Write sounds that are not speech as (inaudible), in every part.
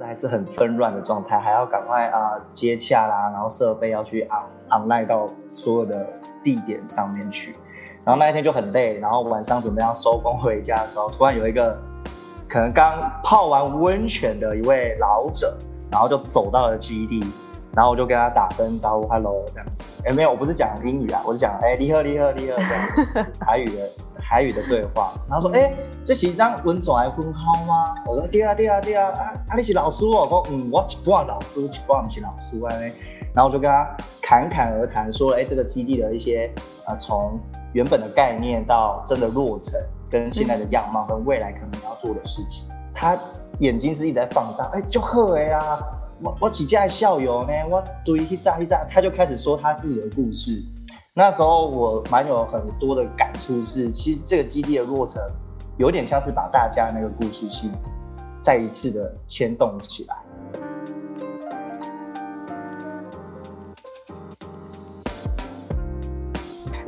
还是很纷乱的状态，还要赶快啊、接洽啦，然后设备要去 on online 到所有的地点上面去，然后那一天就很累，然后晚上准备要收工回家的时候，突然有一个可能刚泡完温泉的一位老者，然后就走到了基地，然后我就跟他打声招呼，hello 这样子，哎没有，我不是讲英语啊，我是讲哎你好你好你好这样子，台语的。台语的对话，然后说：“哎、欸，这是让文总来分号吗？”我说：“对啊，对啊，对啊，啊啊，你是老师哦。”我说：“嗯，我一半老师，一半不是老师啊。”然后我就跟他侃侃而谈，说：“哎、欸，这个基地的一些啊，从原本的概念到真的落成，跟现在的样貌，跟未来可能要做的事情。嗯”他眼睛是一直在放大，哎、欸，就好哎啊！我我几家校友呢？我对一炸一炸，他就开始说他自己的故事。那时候我蛮有很多的感触，是其实这个基地的落成，有点像是把大家那个故事性再一次的牵动起来。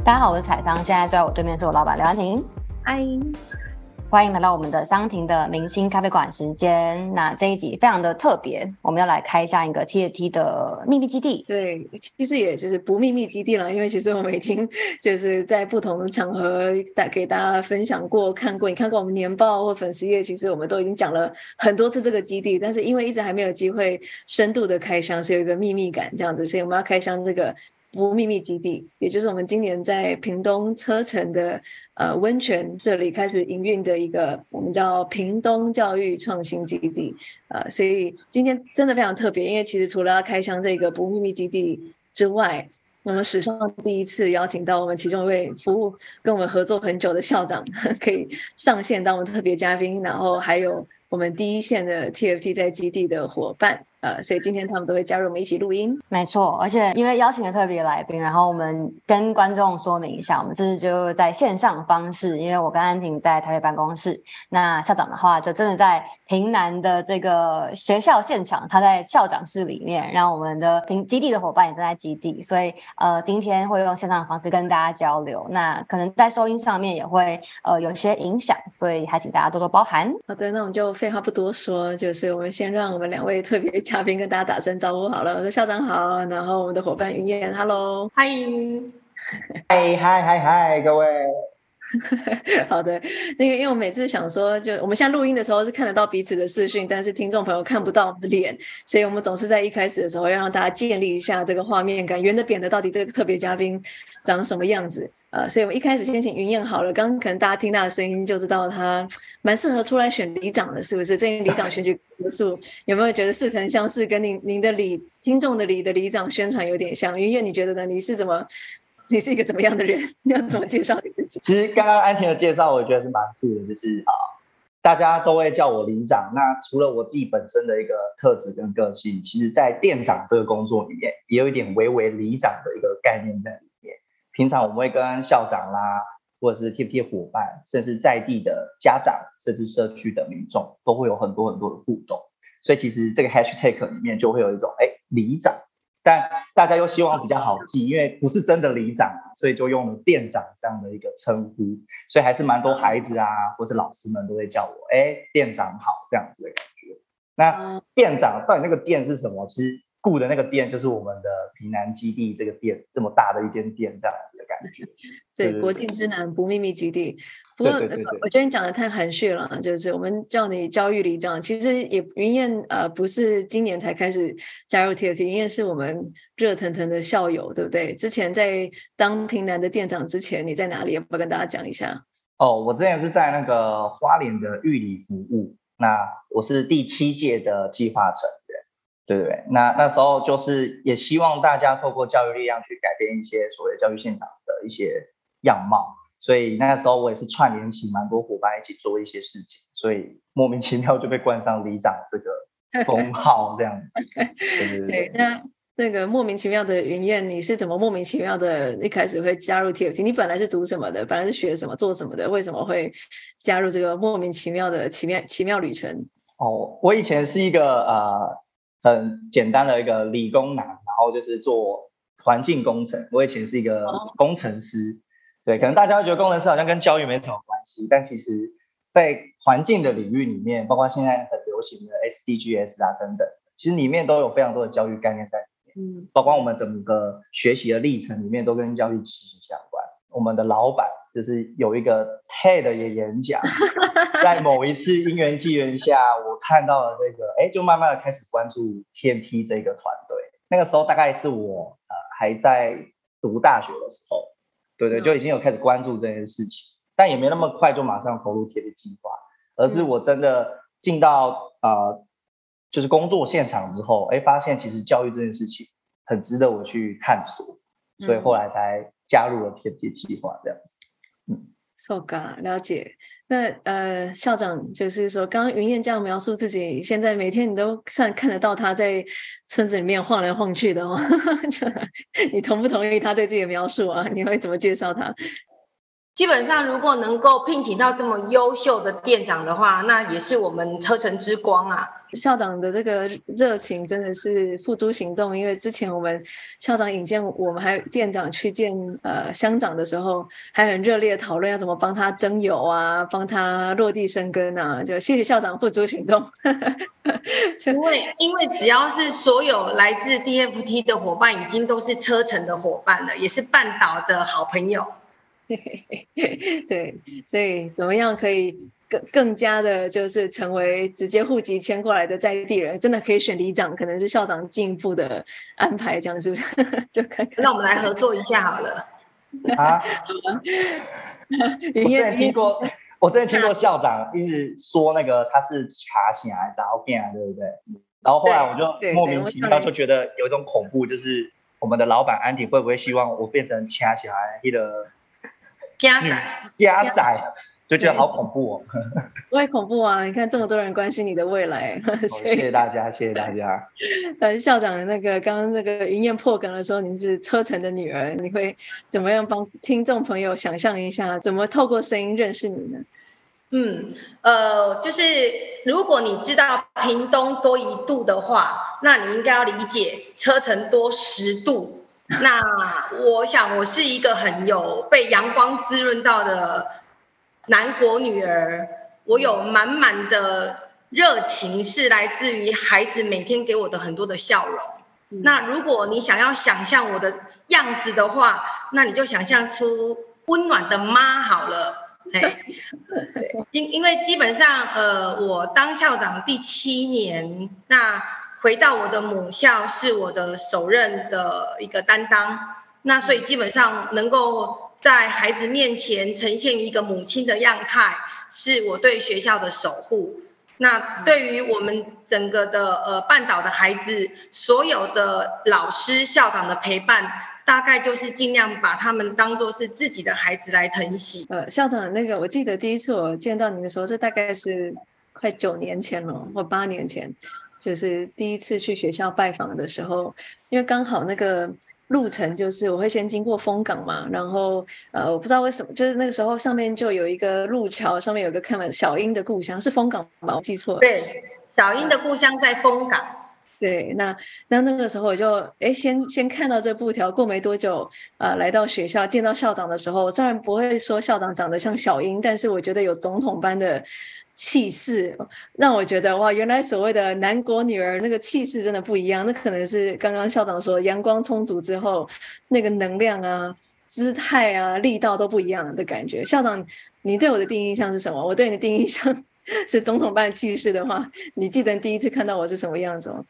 大家好，我是彩桑，现在坐在我对面是我老板刘安婷，嗨。欢迎来到我们的桑婷的明星咖啡馆时间。那这一集非常的特别，我们要来开箱一个 TFT 的秘密基地。对，其实也就是不秘密基地了，因为其实我们已经就是在不同的场合带给大家分享过、看过。你看过我们年报或粉丝页，其实我们都已经讲了很多次这个基地，但是因为一直还没有机会深度的开箱，是有一个秘密感这样子，所以我们要开箱这个。不秘密基地，也就是我们今年在屏东车城的呃温泉这里开始营运的一个我们叫屏东教育创新基地，呃，所以今天真的非常特别，因为其实除了要开箱这个不秘密基地之外，我们史上第一次邀请到我们其中一位服务跟我们合作很久的校长 (laughs) 可以上线当我们特别嘉宾，然后还有我们第一线的 TFT 在基地的伙伴。呃，所以今天他们都会加入我们一起录音。没错，而且因为邀请了特别来宾，然后我们跟观众说明一下，我们这次就在线上方式，因为我跟安婷在台北办公室，那校长的话就真的在平南的这个学校现场，他在校长室里面，让我们的平基地的伙伴也正在基地，所以呃，今天会用线上的方式跟大家交流，那可能在收音上面也会呃有些影响，所以还请大家多多包涵。好的，那我们就废话不多说，就是我们先让我们两位特别。嘉宾跟大家打声招呼好了，我说校长好，然后我们的伙伴云燕，Hello，欢迎，嗨 (laughs) 嗨嗨嗨，各位，好的，那个因为我每次想说，就我们现在录音的时候是看得到彼此的视讯，但是听众朋友看不到我们的脸，所以我们总是在一开始的时候要让大家建立一下这个画面感，圆的扁的，到底这个特别嘉宾长什么样子。呃，所以我们一开始先请云燕好了。刚刚可能大家听到的声音就知道他蛮适合出来选里长的，是不是？最近里长选举结束，有没有觉得似曾相识？跟您您的里听众的里的里长宣传有点像？云燕，你觉得呢？你是怎么？你是一个怎么样的人？(laughs) 你要怎么介绍你自己？其实刚刚安婷的介绍，我觉得是蛮酷的，就是啊，大家都会叫我里长。那除了我自己本身的一个特质跟个性，其实在店长这个工作里面，也有一点微微里长的一个概念在里面。平常我们会跟校长啦，或者是 TFT 的伙伴，甚至在地的家长，甚至社区的民众，都会有很多很多的互动。所以其实这个 hashtag 里面就会有一种哎，里长，但大家又希望比较好记，因为不是真的里长，所以就用了店长这样的一个称呼。所以还是蛮多孩子啊，或是老师们都会叫我哎，店长好这样子的感觉。那店长到底那个店是什么？其实。顾的那个店就是我们的平南基地，这个店这么大的一间店，这样子的感觉。对，对国境之南不秘密基地。不过，我觉得你讲的太含蓄了，就是我们叫你教育里长，其实也云燕呃不是今年才开始加入 TFT，云燕是我们热腾腾的校友，对不对？之前在当平南的店长之前，你在哪里？要不要跟大家讲一下？哦，我之前是在那个花莲的玉里服务，那我是第七届的计划成员。对对对，那那时候就是也希望大家透过教育力量去改变一些所谓教育现场的一些样貌，所以那时候我也是串联起蛮多伙伴一起做一些事情，所以莫名其妙就被冠上里长这个 (laughs) 封号这样子。对对对，对，那那个莫名其妙的云燕，你是怎么莫名其妙的一开始会加入 TFT？你本来是读什么的？本来是学什么、做什么的？为什么会加入这个莫名其妙的奇妙奇妙旅程？哦，我以前是一个呃。很简单的一个理工男，然后就是做环境工程。我以前是一个工程师，对，可能大家会觉得工程师好像跟教育没什么关系，但其实在环境的领域里面，包括现在很流行的 SDGs 啊等等，其实里面都有非常多的教育概念在里面。嗯，包括我们整个学习的历程里面都跟教育息息相关。我们的老板就是有一个 TED 的演讲，(laughs) 在某一次因缘际缘下，我看到了这个，哎，就慢慢的开始关注 TMT 这个团队。那个时候大概是我呃还在读大学的时候，对对，就已经有开始关注这件事情，但也没那么快就马上投入 TMT 计划，而是我真的进到呃就是工作现场之后，哎，发现其实教育这件事情很值得我去探索，所以后来才加入了 TMT 计划这样子。，So ga 了解。那呃，校长就是说，刚刚云燕这样描述自己，现在每天你都算看得到他在村子里面晃来晃去的哦。(laughs) 你同不同意他对自己的描述啊？你会怎么介绍他？基本上，如果能够聘请到这么优秀的店长的话，那也是我们车城之光啊。校长的这个热情真的是付诸行动，因为之前我们校长引荐我们，还有店长去见呃乡长的时候，还很热烈讨论要怎么帮他增友啊，帮他落地生根啊，就谢谢校长付诸行动。因为因为只要是所有来自 DFT 的伙伴，已经都是车城的伙伴了，也是半岛的好朋友。(laughs) 对，所以怎么样可以？更更加的，就是成为直接户籍迁过来的在地人，真的可以选里长，可能是校长进一步的安排，这样是不是？(laughs) 就看看。那我们来合作一下好了。(laughs) 啊？我之前听过，我之前听过校长一直说那个他是卡醒来找变啊，对不对？然后后来我就莫名其妙就觉得有一种恐怖，就是我们的老板安迪会不会希望我变成卡起来一个加仔加仔？就觉得好恐怖哦，(laughs) 不会恐怖啊！你看这么多人关心你的未来，哦、(laughs) 谢谢大家，谢谢大家。(laughs) 呃，校长那个刚刚那个云燕破梗的时候，您是车臣的女儿，你会怎么样帮听众朋友想象一下，怎么透过声音认识你呢？嗯，呃，就是如果你知道屏东多一度的话，那你应该要理解车城多十度。(laughs) 那我想我是一个很有被阳光滋润到的。南国女儿，我有满满的热情，是来自于孩子每天给我的很多的笑容。嗯、那如果你想要想象我的样子的话，那你就想象出温暖的妈好了。(laughs) 哎，因因为基本上，呃，我当校长第七年，那回到我的母校是我的首任的一个担当，那所以基本上能够。在孩子面前呈现一个母亲的样态，是我对学校的守护。那对于我们整个的呃半岛的孩子，所有的老师校长的陪伴，大概就是尽量把他们当做是自己的孩子来疼惜。呃，校长，那个我记得第一次我见到您的时候，这大概是快九年前了，或八年前，就是第一次去学校拜访的时候，因为刚好那个。路程就是我会先经过风港嘛，然后呃，我不知道为什么，就是那个时候上面就有一个路桥，上面有个看门，小英的故乡是风港吗？我记错了。对，小英的故乡在风港。对，那那那个时候我就哎，先先看到这布条，过没多久，呃，来到学校见到校长的时候，虽然不会说校长长得像小英，但是我觉得有总统般的。气势让我觉得哇，原来所谓的南国女儿那个气势真的不一样。那可能是刚刚校长说阳光充足之后，那个能量啊、姿态啊、力道都不一样的感觉。校长，你对我的第一印象是什么？我对你的第一印象是总统般的气势的话，你记得第一次看到我是什么样子吗？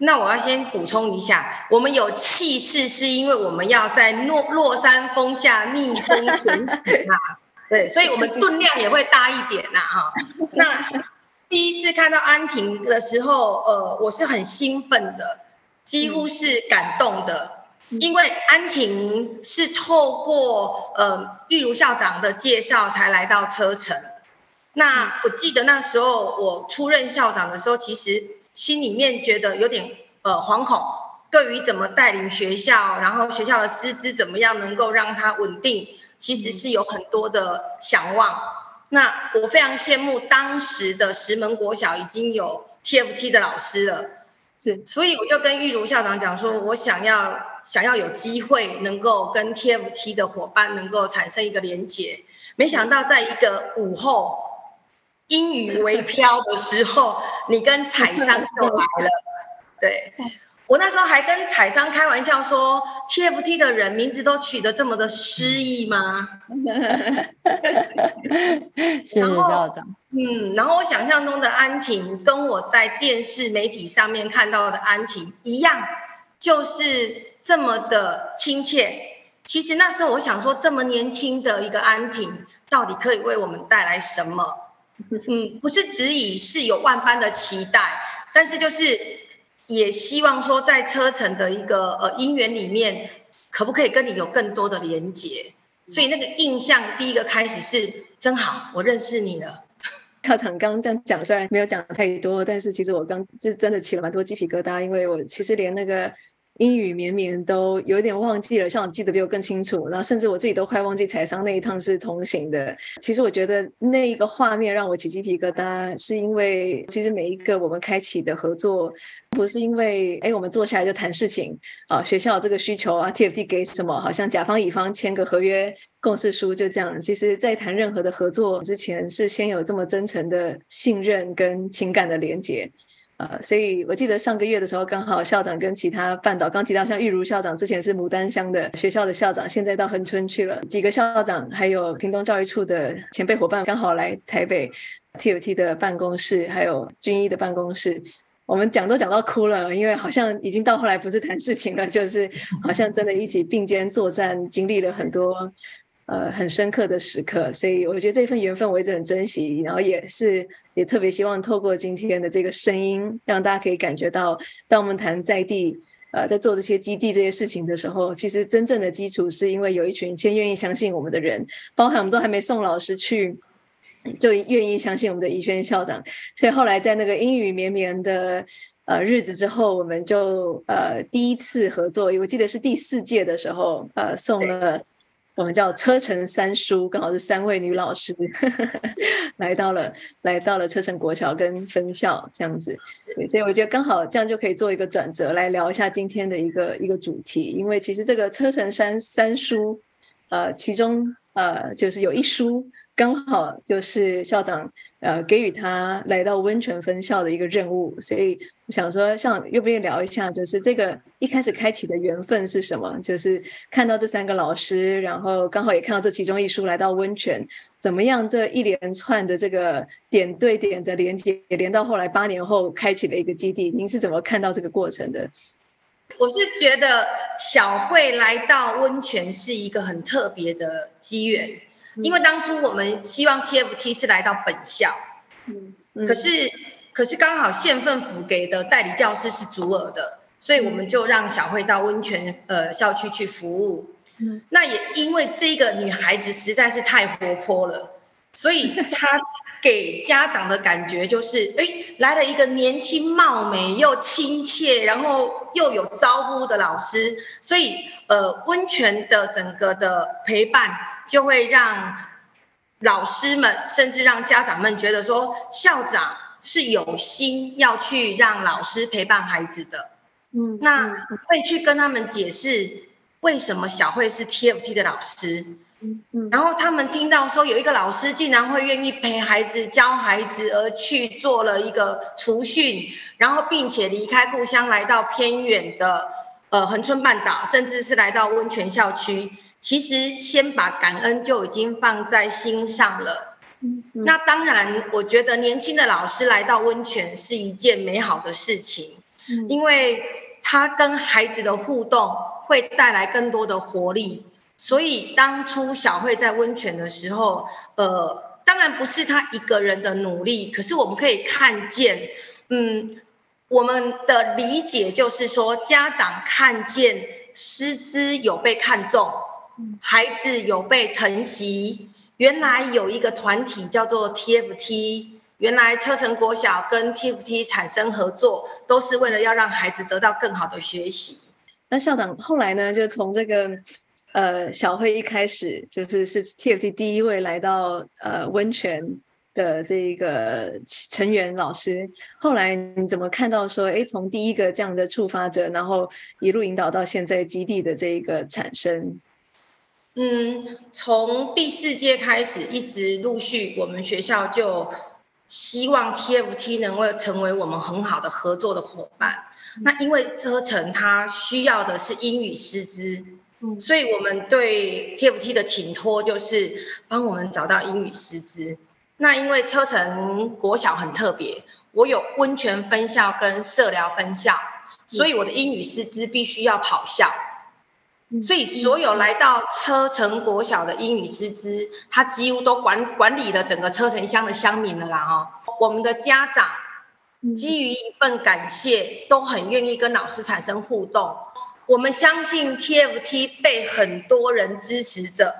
那我要先补充一下，我们有气势是因为我们要在落落山峰下逆风前行啊。对，所以我们 (laughs) 吨量也会大一点呐，哈。那第一次看到安婷的时候，呃，我是很兴奋的，几乎是感动的，因为安婷是透过呃玉如校长的介绍才来到车城。那我记得那时候我出任校长的时候，其实心里面觉得有点呃惶恐，对于怎么带领学校，然后学校的师资怎么样能够让它稳定。其实是有很多的想望，那我非常羡慕当时的石门国小已经有 TFT 的老师了，是，所以我就跟玉如校长讲说，我想要想要有机会能够跟 TFT 的伙伴能够产生一个连结，没想到在一个午后，阴雨微飘的时候，你跟彩商就来了。对，我那时候还跟彩商开玩笑说，TFT 的人名字都取得这么的诗意吗？(laughs) 谢谢校长。嗯，然后我想象中的安婷跟我在电视媒体上面看到的安婷一样，就是这么的亲切。其实那时候我想说，这么年轻的一个安婷，到底可以为我们带来什么？嗯，不是质疑是有万般的期待，但是就是也希望说，在车程的一个呃姻缘里面，可不可以跟你有更多的连接？所以那个印象第一个开始是真好，我认识你了。(laughs) 校长刚刚这样讲，虽然没有讲太多，但是其实我刚就是真的起了蛮多鸡皮疙瘩，因为我其实连那个。阴雨绵绵都有点忘记了，校长记得比我更清楚。然后甚至我自己都快忘记彩商那一趟是同行的。其实我觉得那一个画面让我起鸡皮疙瘩，是因为其实每一个我们开启的合作，不是因为哎我们坐下来就谈事情啊，学校这个需求啊，TFT 给什么，好像甲方乙方签个合约共识书就这样。其实，在谈任何的合作之前，是先有这么真诚的信任跟情感的连接。呃，所以我记得上个月的时候，刚好校长跟其他半岛刚提到，像玉如校长之前是牡丹乡的学校的校长，现在到恒春去了。几个校长还有屏东教育处的前辈伙伴，刚好来台北 TFT 的办公室，还有军医的办公室，我们讲都讲到哭了，因为好像已经到后来不是谈事情了，就是好像真的一起并肩作战，经历了很多。呃，很深刻的时刻，所以我觉得这份缘分我一直很珍惜，然后也是也特别希望透过今天的这个声音，让大家可以感觉到，当我们谈在地，呃，在做这些基地这些事情的时候，其实真正的基础是因为有一群先愿意相信我们的人，包含我们都还没送老师去，就愿意相信我们的怡萱校长，所以后来在那个阴雨绵绵的呃日子之后，我们就呃第一次合作，我记得是第四届的时候，呃送了。我们叫车城三叔，刚好是三位女老师 (laughs) 来到了，来到了车城国小跟分校这样子，所以我觉得刚好这样就可以做一个转折，来聊一下今天的一个一个主题。因为其实这个车城三三叔，呃，其中呃就是有一书刚好就是校长。呃，给予他来到温泉分校的一个任务，所以我想说，像愿不愿意聊一下，就是这个一开始开启的缘分是什么？就是看到这三个老师，然后刚好也看到这其中一书来到温泉，怎么样？这一连串的这个点对点的连接，连到后来八年后开启了一个基地，您是怎么看到这个过程的？我是觉得小慧来到温泉是一个很特别的机缘。因为当初我们希望 TFT 是来到本校，嗯，可是可是刚好县政府给的代理教师是足额的，所以我们就让小慧到温泉呃校区去服务。嗯，那也因为这个女孩子实在是太活泼了，所以她给家长的感觉就是，哎，来了一个年轻貌美又亲切，然后又有招呼的老师，所以呃温泉的整个的陪伴。就会让老师们，甚至让家长们觉得说，校长是有心要去让老师陪伴孩子的。嗯，那会去跟他们解释为什么小慧是 TFT 的老师。嗯嗯，然后他们听到说有一个老师竟然会愿意陪孩子教孩子，而去做了一个除训，然后并且离开故乡来到偏远的呃恒春半岛，甚至是来到温泉校区。其实先把感恩就已经放在心上了。嗯嗯。那当然，我觉得年轻的老师来到温泉是一件美好的事情，嗯，因为他跟孩子的互动会带来更多的活力。所以当初小慧在温泉的时候，呃，当然不是她一个人的努力，可是我们可以看见，嗯，我们的理解就是说，家长看见师资有被看中。孩子有被疼惜，原来有一个团体叫做 TFT，原来车城国小跟 TFT 产生合作，都是为了要让孩子得到更好的学习。那校长后来呢，就从这个呃小慧一开始，就是是 TFT 第一位来到呃温泉的这个成员老师，后来你怎么看到说，哎，从第一个这样的触发者，然后一路引导到现在基地的这一个产生？嗯，从第四届开始，一直陆续我们学校就希望 TFT 能够成为我们很好的合作的伙伴。那因为车程它需要的是英语师资，所以我们对 TFT 的请托就是帮我们找到英语师资。那因为车城国小很特别，我有温泉分校跟社疗分校，所以我的英语师资必须要跑校。所以，所有来到车城国小的英语师资，他几乎都管管理了整个车城乡的乡民了啦哦。我们的家长基于一份感谢，都很愿意跟老师产生互动。我们相信 TFT 被很多人支持着。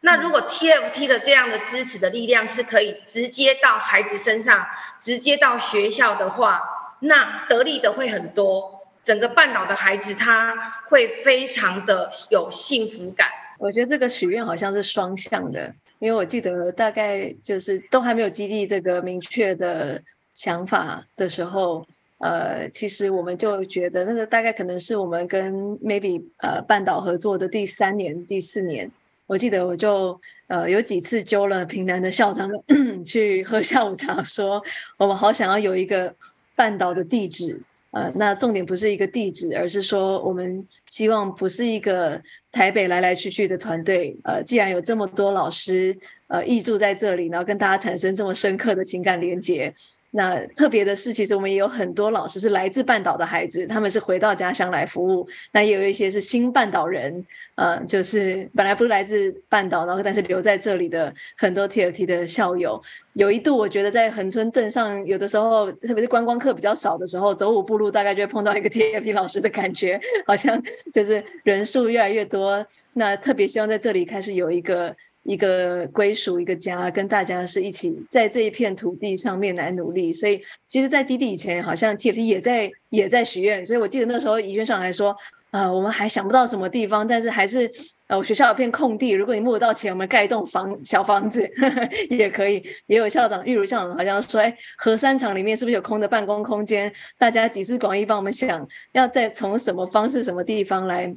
那如果 TFT 的这样的支持的力量是可以直接到孩子身上，直接到学校的话，那得利的会很多。整个半岛的孩子，他会非常的有幸福感。我觉得这个许愿好像是双向的，因为我记得大概就是都还没有基地这个明确的想法的时候，呃，其实我们就觉得那个大概可能是我们跟 maybe 呃半岛合作的第三年、第四年。我记得我就呃有几次揪了屏南的校长 (coughs) 去喝下午茶，说我们好想要有一个半岛的地址。呃，那重点不是一个地址，而是说我们希望不是一个台北来来去去的团队。呃，既然有这么多老师呃挹注在这里，然后跟大家产生这么深刻的情感连接。那特别的是，其实我们也有很多老师是来自半岛的孩子，他们是回到家乡来服务。那也有一些是新半岛人，呃，就是本来不是来自半岛，然后但是留在这里的很多 TFT 的校友。有一度，我觉得在恒村镇上，有的时候，特别是观光客比较少的时候，走五步路大概就会碰到一个 TFT 老师的感觉，好像就是人数越来越多。那特别希望在这里开始有一个。一个归属，一个家，跟大家是一起在这一片土地上面来努力。所以，其实，在基地以前，好像 TFT 也在也在许愿。所以我记得那时候宜萱上来说，呃，我们还想不到什么地方，但是还是呃，学校有片空地，如果你募得到钱，我们盖一栋房小房子呵呵 (laughs) 也可以。也有校长玉如校长好像说，哎，核三厂里面是不是有空的办公空间？大家集思广益，帮我们想要再从什么方式、什么地方来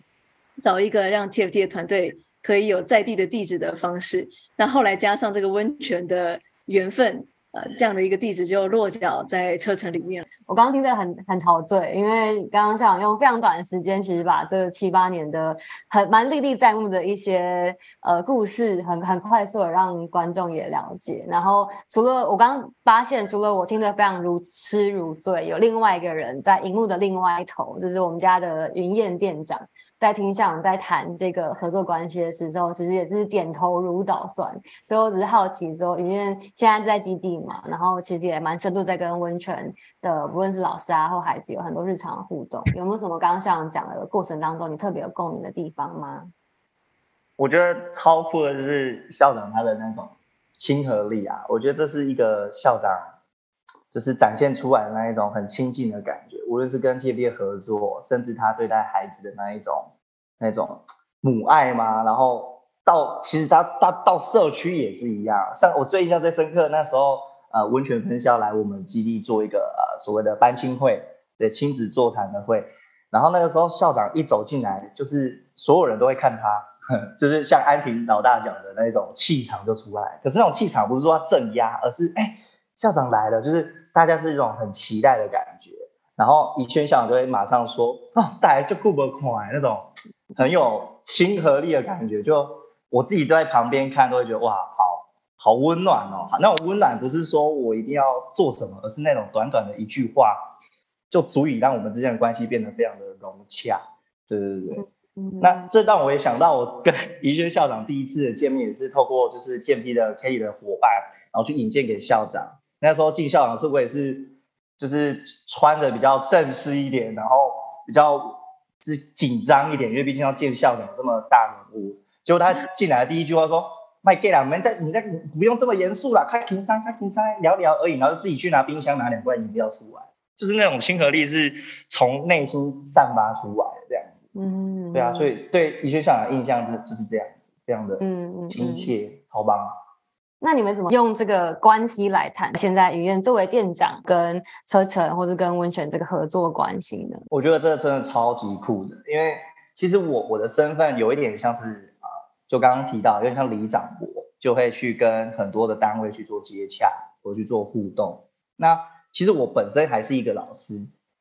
找一个让 TFT 的团队。可以有在地的地址的方式，那后来加上这个温泉的缘分，呃，这样的一个地址就落脚在车城里面。我刚刚听得很很陶醉，因为刚刚想用非常短的时间，其实把这七八年的很蛮历历在目的一些呃故事，很很快速的让观众也了解。然后除了我刚刚发现，除了我听得非常如痴如醉，有另外一个人在荧幕的另外一头，就是我们家的云燕店长。在听校长在谈这个合作关系的时候，其实也是点头如捣蒜。所以我只是好奇说，因为现在在基地嘛，然后其实也蛮深度在跟温泉的，不论是老师啊或孩子有很多日常互动。有没有什么刚刚校长讲的过程当中，你特别有共鸣的地方吗？我觉得超酷的就是校长他的那种亲和力啊！我觉得这是一个校长就是展现出来的那一种很亲近的感觉。无论是跟 TFT 合作，甚至他对待孩子的那一种那种母爱嘛，然后到其实他他到社区也是一样。像我最印象最深刻，那时候呃温泉分校来我们基地做一个呃所谓的班亲会，对亲子座谈的会。然后那个时候校长一走进来，就是所有人都会看他，(laughs) 就是像安婷老大讲的那种气场就出来。可是那种气场不是说他镇压，而是哎校长来了，就是大家是一种很期待的感觉。然后宜萱校长就会马上说：“哦，大家就顾不快那种很有亲和力的感觉。”就我自己都在旁边看，都会觉得哇，好好温暖哦。那种温暖不是说我一定要做什么，而是那种短短的一句话，就足以让我们之间的关系变得非常的融洽。对对对那这让我也想到，我跟宜轩校长第一次的见面也是透过就是 TFT 的 Kelly 的伙伴，然后去引荐给校长。那时候进校长室我也是。就是穿的比较正式一点，然后比较是紧张一点，因为毕竟要见校长这么大人物。结果他进来的第一句话说：“麦给啦，你们在你在不用这么严肃啦，开瓶山开瓶山聊聊而已。”然后就自己去拿冰箱拿两罐饮料出来，就是那种亲和力是从内心散发出来的这样子。嗯，对啊，所以对宜学校长的印象是就是这样子，非常的亲切，嗯嗯嗯、超棒。那你们怎么用这个关系来谈？现在云燕作为店长跟车程或是跟温泉这个合作关系呢？我觉得这个真的超级酷的，因为其实我我的身份有一点像是啊，就刚刚提到，有点像里长，我就会去跟很多的单位去做接洽，我去做互动。那其实我本身还是一个老师，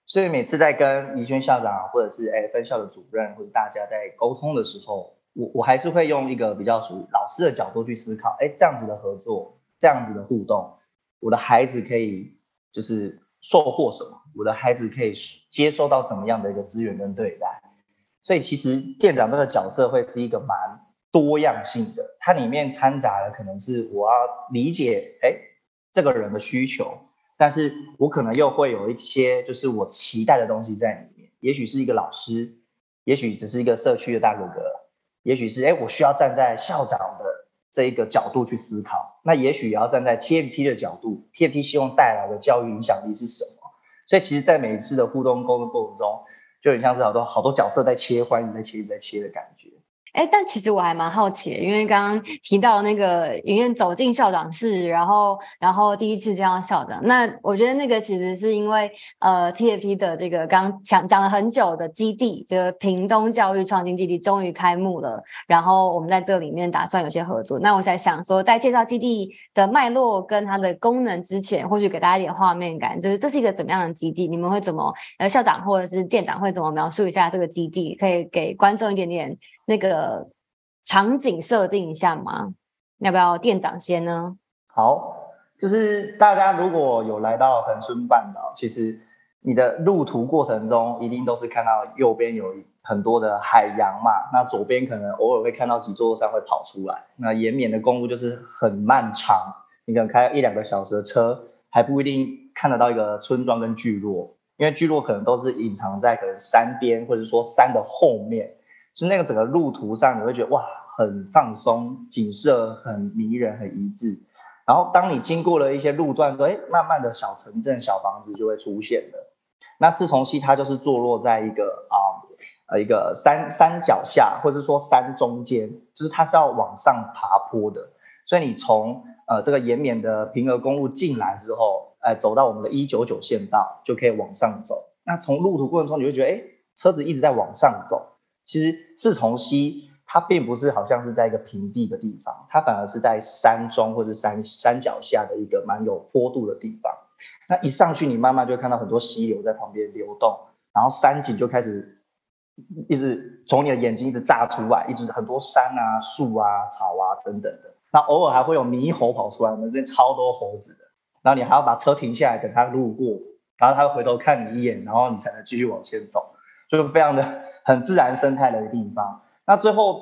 所以每次在跟宜萱校长或者是哎分校的主任或者大家在沟通的时候，我我还是会用一个比较属于老师的角度去思考，哎，这样子的合作，这样子的互动，我的孩子可以就是收获什么？我的孩子可以接收到怎么样的一个资源跟对待？所以其实店长这个角色会是一个蛮多样性的，它里面掺杂的可能是我要理解，哎，这个人的需求，但是我可能又会有一些就是我期待的东西在里面，也许是一个老师，也许只是一个社区的大哥哥，也许是哎，我需要站在校长的这一个角度去思考，那也许也要站在 TMT 的角度，TMT 希望带来的教育影响力是什么？所以其实，在每一次的互动沟通过程中，就很像是好多好多角色在切换，一直在切，一直在切的感觉。哎，但其实我还蛮好奇，因为刚刚提到那个云燕走进校长室，然后然后第一次见到校长，那我觉得那个其实是因为呃 TFT 的这个刚讲讲了很久的基地，就是屏东教育创新基地终于开幕了，然后我们在这里面打算有些合作。那我在想说，在介绍基地的脉络跟它的功能之前，或许给大家一点画面感，就是这是一个怎么样的基地？你们会怎么呃校长或者是店长会怎么描述一下这个基地？可以给观众一点点。那个场景设定一下吗？要不要店长先呢？好，就是大家如果有来到恒春半岛，其实你的路途过程中一定都是看到右边有很多的海洋嘛，那左边可能偶尔会看到几座山会跑出来。那延绵的公路就是很漫长，你可能开一两个小时的车，还不一定看得到一个村庄跟聚落，因为聚落可能都是隐藏在可能山边，或者说山的后面。是那个整个路途上，你会觉得哇，很放松，景色很迷人，很一致。然后当你经过了一些路段，说，哎，慢慢的小城镇、小房子就会出现了。那四重溪它就是坐落在一个啊呃一个山山脚下，或者是说山中间，就是它是要往上爬坡的。所以你从呃这个延绵的平和公路进来之后，哎，走到我们的一九九县道，就可以往上走。那从路途过程中，你会觉得，哎，车子一直在往上走。其实四重溪它并不是好像是在一个平地的地方，它反而是在山中或者山山脚下的一个蛮有坡度的地方。那一上去，你慢慢就会看到很多溪流在旁边流动，然后山景就开始一直从你的眼睛一直炸出来，一直很多山啊、树啊、草啊等等的。那偶尔还会有猕猴跑出来，我们这边超多猴子的。然后你还要把车停下来等它路过，然后它回头看你一眼，然后你才能继续往前走，就是非常的。很自然生态的一个地方。那最后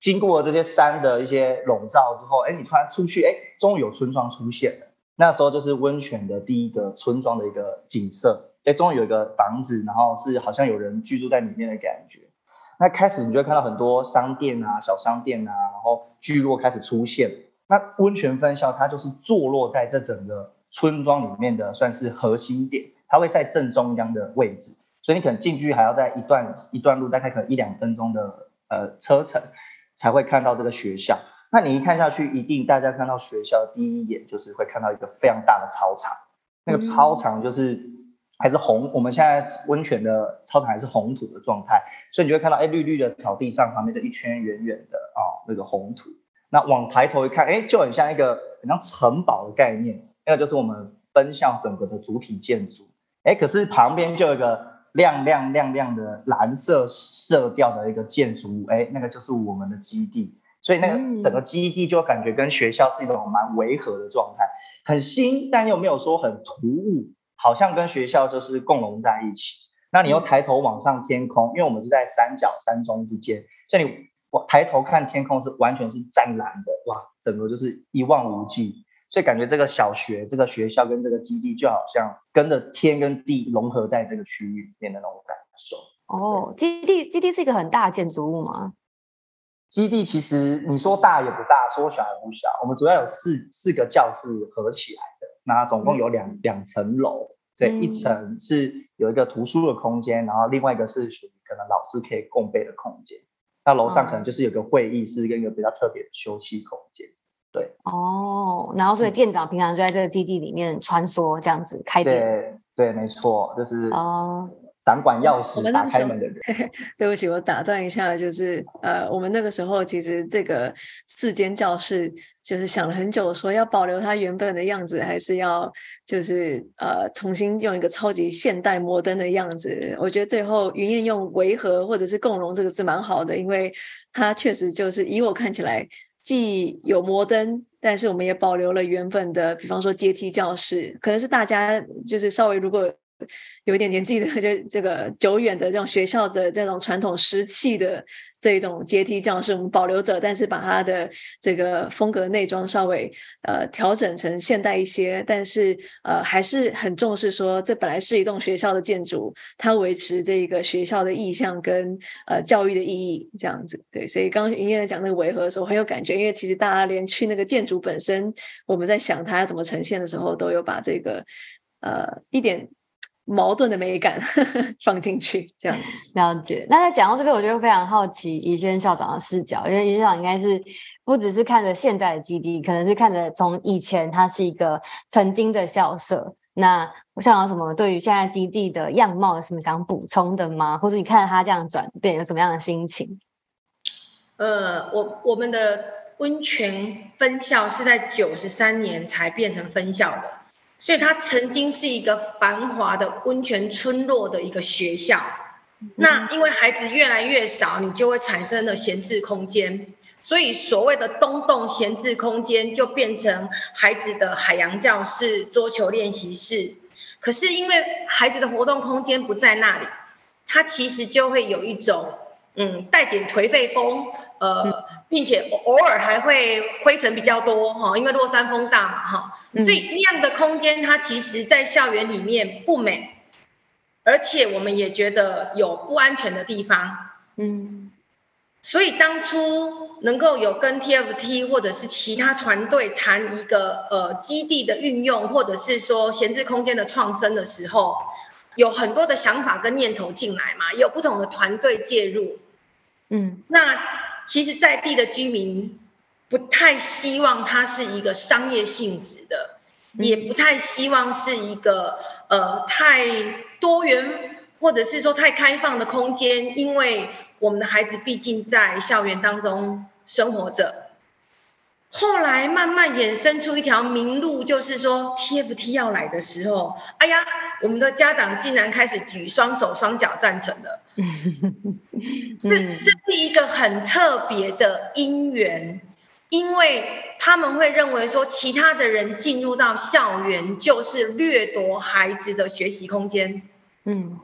经过了这些山的一些笼罩之后，哎，你突然出去，哎，终于有村庄出现了。那时候就是温泉的第一个村庄的一个景色，哎，终于有一个房子，然后是好像有人居住在里面的感觉。那开始你就会看到很多商店啊、小商店啊，然后聚落开始出现。那温泉分校它就是坐落在这整个村庄里面的算是核心点，它会在正中央的位置。所以你可能进去还要在一段一段路，大概可能一两分钟的呃车程，才会看到这个学校。那你一看下去，一定大家看到学校第一眼就是会看到一个非常大的操场，那个操场就是还是红，我们现在温泉的操场还是红土的状态，所以你就会看到哎绿绿的草地上旁边的一圈圆圆的啊、哦、那个红土。那往抬头一看，哎就很像一个很像城堡的概念，那个就是我们奔向整个的主体建筑。哎，可是旁边就有一个。亮亮亮亮的蓝色色调的一个建筑物，哎，那个就是我们的基地，所以那个整个基地就感觉跟学校是一种蛮违和的状态，很新，但又没有说很突兀，好像跟学校就是共融在一起。那你又抬头往上天空，因为我们是在山脚山中之间，所以你我抬头看天空是完全是湛蓝的，哇，整个就是一望无际。所以感觉这个小学、这个学校跟这个基地就好像跟着天跟地融合在这个区域里面的那种感受。哦，基地基地是一个很大的建筑物吗？基地其实你说大也不大，说小也不小。我们主要有四四个教室合起来的，那总共有两、嗯、两层楼。对，嗯、一层是有一个图书的空间，然后另外一个是属于可能老师可以共备的空间。那楼上可能就是有个会议室跟一个比较特别的休息空间。对哦，然后所以店长平常就在这个基地里面穿梭，这样子开店。对对，没错，就是哦，掌管钥匙打开门的人。(laughs) 对不起，我打断一下，就是呃，我们那个时候其实这个四间教室就是想了很久，说要保留它原本的样子，还是要就是呃重新用一个超级现代摩登的样子。我觉得最后云燕用“维和”或者是“共融”这个字蛮好的，因为它确实就是以我看起来既有摩登，但是我们也保留了原本的，比方说阶梯教室，可能是大家就是稍微如果。有一点年纪的，就这个久远的这种学校的这种传统石器的这种阶梯教室，我们保留着，但是把它的这个风格内装稍微呃调整成现代一些，但是呃还是很重视说，这本来是一栋学校的建筑，它维持这个学校的意向跟呃教育的意义这样子。对，所以刚刚云燕在讲那个维和的时候很有感觉，因为其实大家连去那个建筑本身，我们在想它要怎么呈现的时候，都有把这个呃一点。矛盾的美感呵 (laughs) 呵放进去，这样 (laughs) 了解。那在讲到这边，我就非常好奇宜轩校长的视角，因为怡萱校长应该是不只是看着现在的基地，可能是看着从以前它是一个曾经的校舍。那我想有什么对于现在基地的样貌有什么想补充的吗？或者你看着它这样转变，有什么样的心情？呃，我我们的温泉分校是在九十三年才变成分校的。所以它曾经是一个繁华的温泉村落的一个学校，那因为孩子越来越少，你就会产生了闲置空间，所以所谓的东洞闲置空间就变成孩子的海洋教室、桌球练习室。可是因为孩子的活动空间不在那里，它其实就会有一种嗯带点颓废风。呃，并且偶尔还会灰尘比较多哈，因为落山风大嘛哈，所以那样的空间它其实，在校园里面不美，而且我们也觉得有不安全的地方，嗯，所以当初能够有跟 TFT 或者是其他团队谈一个呃基地的运用，或者是说闲置空间的创生的时候，有很多的想法跟念头进来嘛，有不同的团队介入，嗯，那。其实，在地的居民不太希望它是一个商业性质的，也不太希望是一个呃太多元或者是说太开放的空间，因为我们的孩子毕竟在校园当中生活着。后来慢慢衍生出一条明路，就是说 TFT 要来的时候，哎呀，我们的家长竟然开始举双手双脚赞成了。(laughs) 这这是一个很特别的因缘，因为他们会认为说，其他的人进入到校园就是掠夺孩子的学习空间。嗯，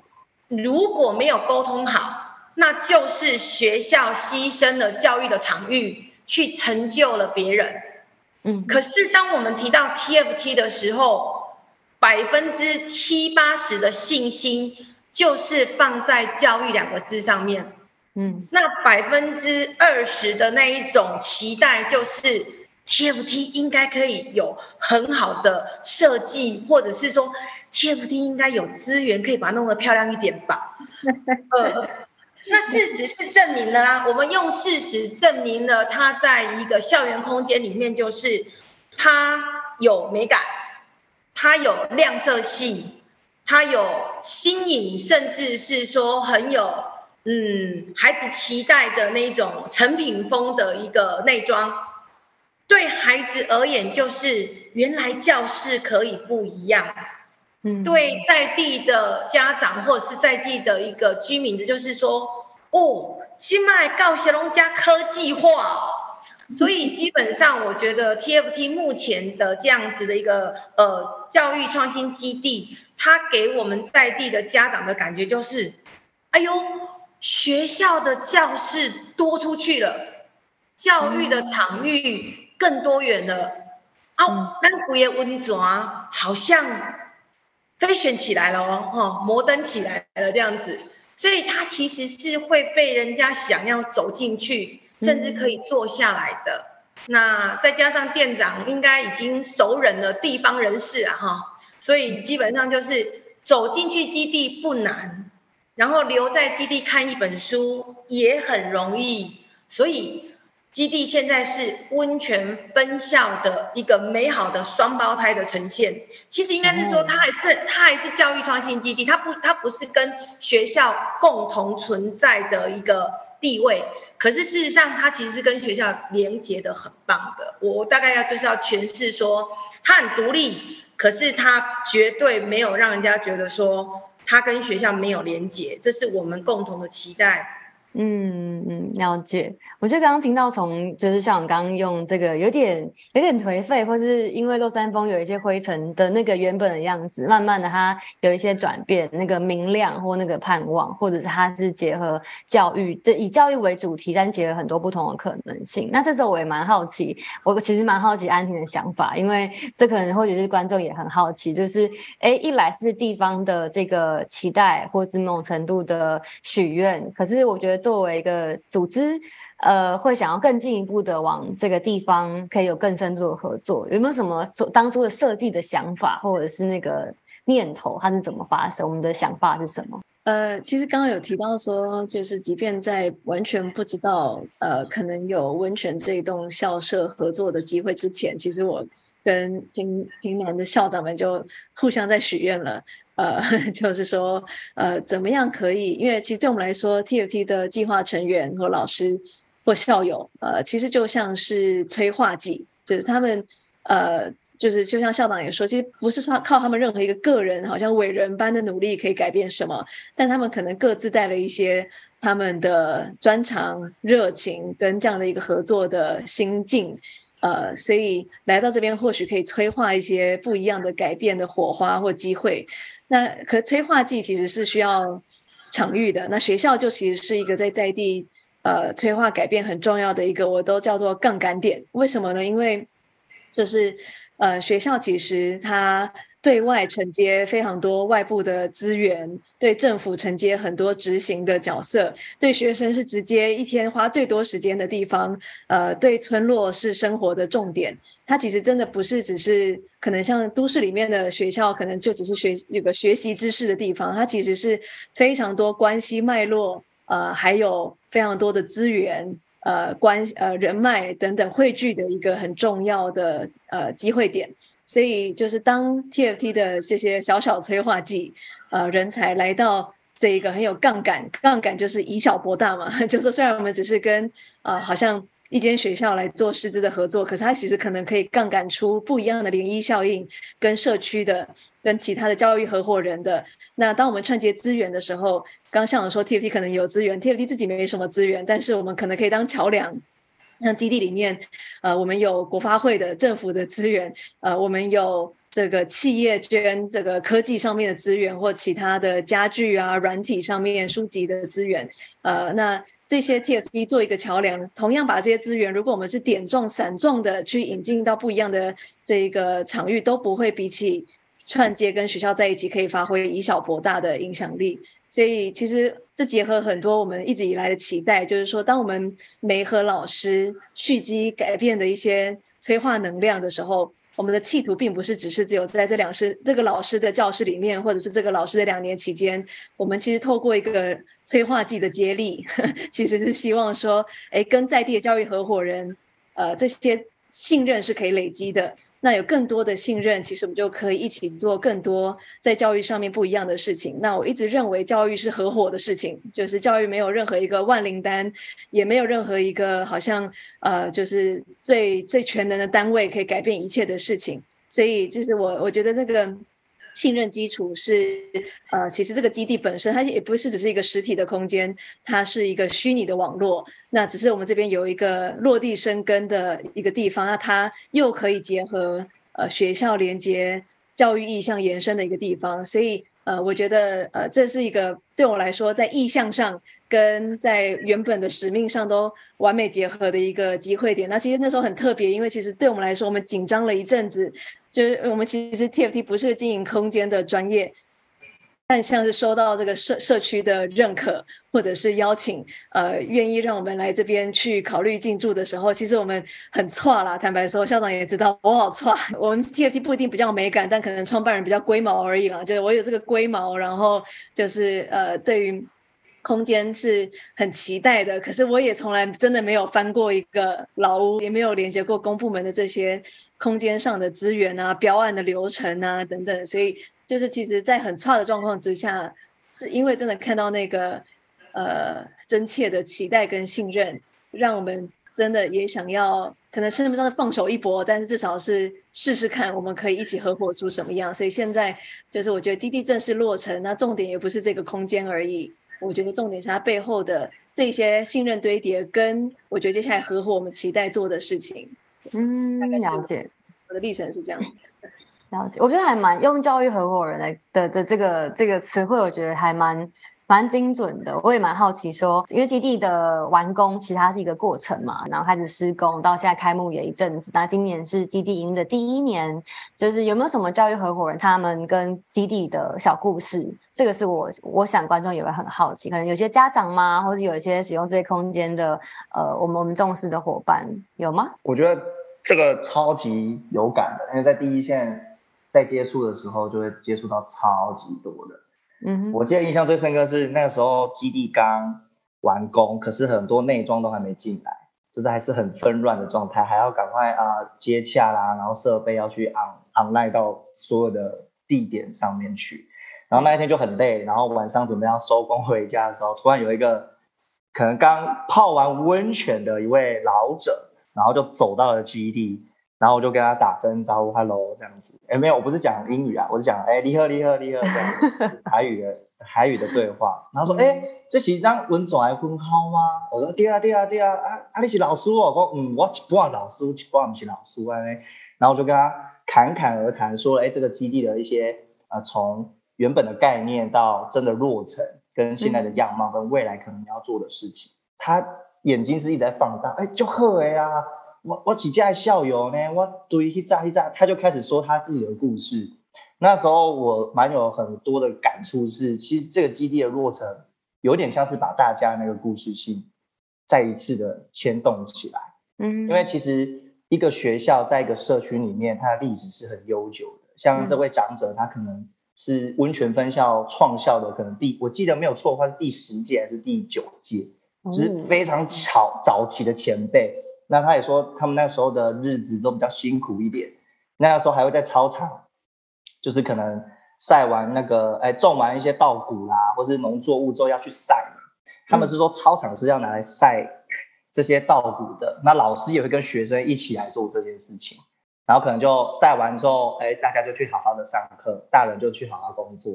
如果没有沟通好，那就是学校牺牲了教育的场域。去成就了别人，嗯，可是当我们提到 TFT 的时候，百分之七八十的信心就是放在教育两个字上面，嗯，那百分之二十的那一种期待就是 TFT 应该可以有很好的设计，或者是说 TFT 应该有资源可以把它弄得漂亮一点吧，(laughs) 呃。那事实是证明了啊，我们用事实证明了它在一个校园空间里面，就是它有美感，它有亮色系，它有新颖，甚至是说很有嗯孩子期待的那种成品风的一个内装。对孩子而言，就是原来教室可以不一样。嗯，对在地的家长或者是在地的一个居民的，就是说。哦，现在教学龙加科技化哦，所以基本上我觉得 TFT 目前的这样子的一个呃教育创新基地，它给我们在地的家长的感觉就是，哎呦，学校的教室多出去了，教育的场域更多元了，哦，那古也温转，好像 fashion 起来了哦，哈，摩登起来了这样子。所以它其实是会被人家想要走进去，甚至可以坐下来的。那再加上店长应该已经熟人了地方人士啊，哈，所以基本上就是走进去基地不难，然后留在基地看一本书也很容易。所以基地现在是温泉分校的一个美好的双胞胎的呈现。其实应该是说，它还是它还是教育创新基地，它不它不是跟学校共同存在的一个地位。可是事实上，它其实是跟学校连接的很棒的。我大概要就是要诠释说，它很独立，可是它绝对没有让人家觉得说它跟学校没有连接，这是我们共同的期待。嗯嗯，了解。我觉得刚刚听到从就是像我刚刚用这个有点有点颓废，或是因为落山风有一些灰尘的那个原本的样子，慢慢的它有一些转变，那个明亮或那个盼望，或者是它是结合教育，就以教育为主题，但结合很多不同的可能性。那这时候我也蛮好奇，我其实蛮好奇安婷的想法，因为这可能或许是观众也很好奇，就是哎，一来是地方的这个期待，或是某种程度的许愿，可是我觉得。作为一个组织，呃，会想要更进一步的往这个地方可以有更深度的合作，有没有什么当初的设计的想法，或者是那个念头，它是怎么发生？我们的想法是什么？呃，其实刚刚有提到说，就是即便在完全不知道呃可能有温泉这一栋校舍合作的机会之前，其实我跟平平南的校长们就互相在许愿了。呃，(laughs) 就是说，呃，怎么样可以？因为其实对我们来说，TFT 的计划成员或老师或校友，呃，其实就像是催化剂，就是他们，呃，就是就像校长也说，其实不是说靠他们任何一个个人，好像伟人般的努力可以改变什么，但他们可能各自带了一些他们的专长、热情跟这样的一个合作的心境。呃，所以来到这边或许可以催化一些不一样的改变的火花或机会。那可催化剂其实是需要场域的。那学校就其实是一个在在地呃催化改变很重要的一个，我都叫做杠杆点。为什么呢？因为就是呃学校其实它。对外承接非常多外部的资源，对政府承接很多执行的角色，对学生是直接一天花最多时间的地方。呃，对村落是生活的重点。它其实真的不是只是可能像都市里面的学校，可能就只是学有个学习知识的地方。它其实是非常多关系脉络，呃，还有非常多的资源，呃，关呃人脉等等汇聚的一个很重要的呃机会点。所以，就是当 TFT 的这些小小催化剂，呃，人才来到这一个很有杠杆，杠杆就是以小博大嘛。(laughs) 就是虽然我们只是跟呃，好像一间学校来做师资的合作，可是它其实可能可以杠杆出不一样的涟漪效应，跟社区的、跟其他的教育合伙人的。那当我们串接资源的时候，刚刚校长说 TFT 可能有资源，TFT 自己没什么资源，但是我们可能可以当桥梁。像基地里面，呃，我们有国发会的政府的资源，呃，我们有这个企业捐这个科技上面的资源，或其他的家具啊、软体上面书籍的资源，呃，那这些 TFT 做一个桥梁，同样把这些资源，如果我们是点状、散状的去引进到不一样的这个场域，都不会比起串接跟学校在一起可以发挥以小博大的影响力。所以其实这结合很多我们一直以来的期待，就是说，当我们没和老师蓄积改变的一些催化能量的时候，我们的企图并不是只是只有在这两师这个老师的教室里面，或者是这个老师的两年期间，我们其实透过一个催化剂的接力，(laughs) 其实是希望说，哎，跟在地的教育合伙人，呃，这些信任是可以累积的。那有更多的信任，其实我们就可以一起做更多在教育上面不一样的事情。那我一直认为教育是合伙的事情，就是教育没有任何一个万灵丹，也没有任何一个好像呃，就是最最全能的单位可以改变一切的事情。所以，就是我我觉得这个。信任基础是，呃，其实这个基地本身它也不是只是一个实体的空间，它是一个虚拟的网络。那只是我们这边有一个落地生根的一个地方，那它又可以结合呃学校连接教育意向延伸的一个地方。所以，呃，我觉得呃这是一个对我来说在意向上跟在原本的使命上都完美结合的一个机会点。那其实那时候很特别，因为其实对我们来说，我们紧张了一阵子。就是我们其实 TFT 不是经营空间的专业，但像是收到这个社社区的认可，或者是邀请，呃，愿意让我们来这边去考虑进驻的时候，其实我们很挫啦。坦白说，校长也知道我好挫。(laughs) 我们 TFT 不一定比较美感，但可能创办人比较龟毛而已啦。就是我有这个龟毛，然后就是呃，对于。空间是很期待的，可是我也从来真的没有翻过一个老屋，也没有连接过公部门的这些空间上的资源啊、标案的流程啊等等，所以就是其实，在很差的状况之下，是因为真的看到那个呃真切的期待跟信任，让我们真的也想要，可能称不上是放手一搏，但是至少是试试看，我们可以一起合伙出什么样。所以现在就是我觉得基地正式落成，那重点也不是这个空间而已。我觉得重点是它背后的这些信任堆叠，跟我觉得接下来合伙我们期待做的事情。嗯，了解。我的历程是这样。了解，我觉得还蛮用教育合伙人来的的这个这个词汇，我觉得还蛮。蛮精准的，我也蛮好奇说，因为基地的完工其实它是一个过程嘛，然后开始施工到现在开幕也一阵子，那今年是基地营的第一年，就是有没有什么教育合伙人他们跟基地的小故事？这个是我我想观众也会很好奇，可能有些家长吗，或者有一些使用这些空间的呃，我们我们重视的伙伴有吗？我觉得这个超级有感的，因为在第一线在接触的时候就会接触到超级多的。嗯，我记得印象最深刻是那个时候基地刚完工，可是很多内装都还没进来，就是还是很纷乱的状态，还要赶快啊、接洽啦，然后设备要去 on online 到所有的地点上面去，然后那一天就很累，然后晚上准备要收工回家的时候，突然有一个可能刚泡完温泉的一位老者，然后就走到了基地。然后我就跟他打声招呼，Hello，这样子。哎，没有，我不是讲英语啊，我是讲哎，你好，你好，你好，这样子，(laughs) 台语的台语的对话。然后说，哎，这是当温总来分号吗？我说，对啊，对啊，对啊。啊啊，你是老师哦？我说，嗯，我一半老师，一半不是老师啊。然后我就跟他侃侃而谈，说，哎，这个基地的一些呃，从原本的概念到真的落成，跟现在的样貌，跟未来可能要做的事情。他眼睛是一直在放大，哎，就好哎呀。我我几家校友呢？我对一炸一炸，他就开始说他自己的故事。那时候我蛮有很多的感触是，是其实这个基地的落成，有点像是把大家那个故事性再一次的牵动起来。嗯，因为其实一个学校在一个社区里面，它的历史是很悠久的。像这位长者，他可能是温泉分校创校的，可能第我记得没有错的话是第十届还是第九届，就是非常早早期的前辈。那他也说，他们那时候的日子都比较辛苦一点。那时候还会在操场，就是可能晒完那个，哎，种完一些稻谷啦，或是农作物之后要去晒。他们是说操场是要拿来晒这些稻谷的。那老师也会跟学生一起来做这件事情。然后可能就晒完之后，哎，大家就去好好的上课，大人就去好好工作。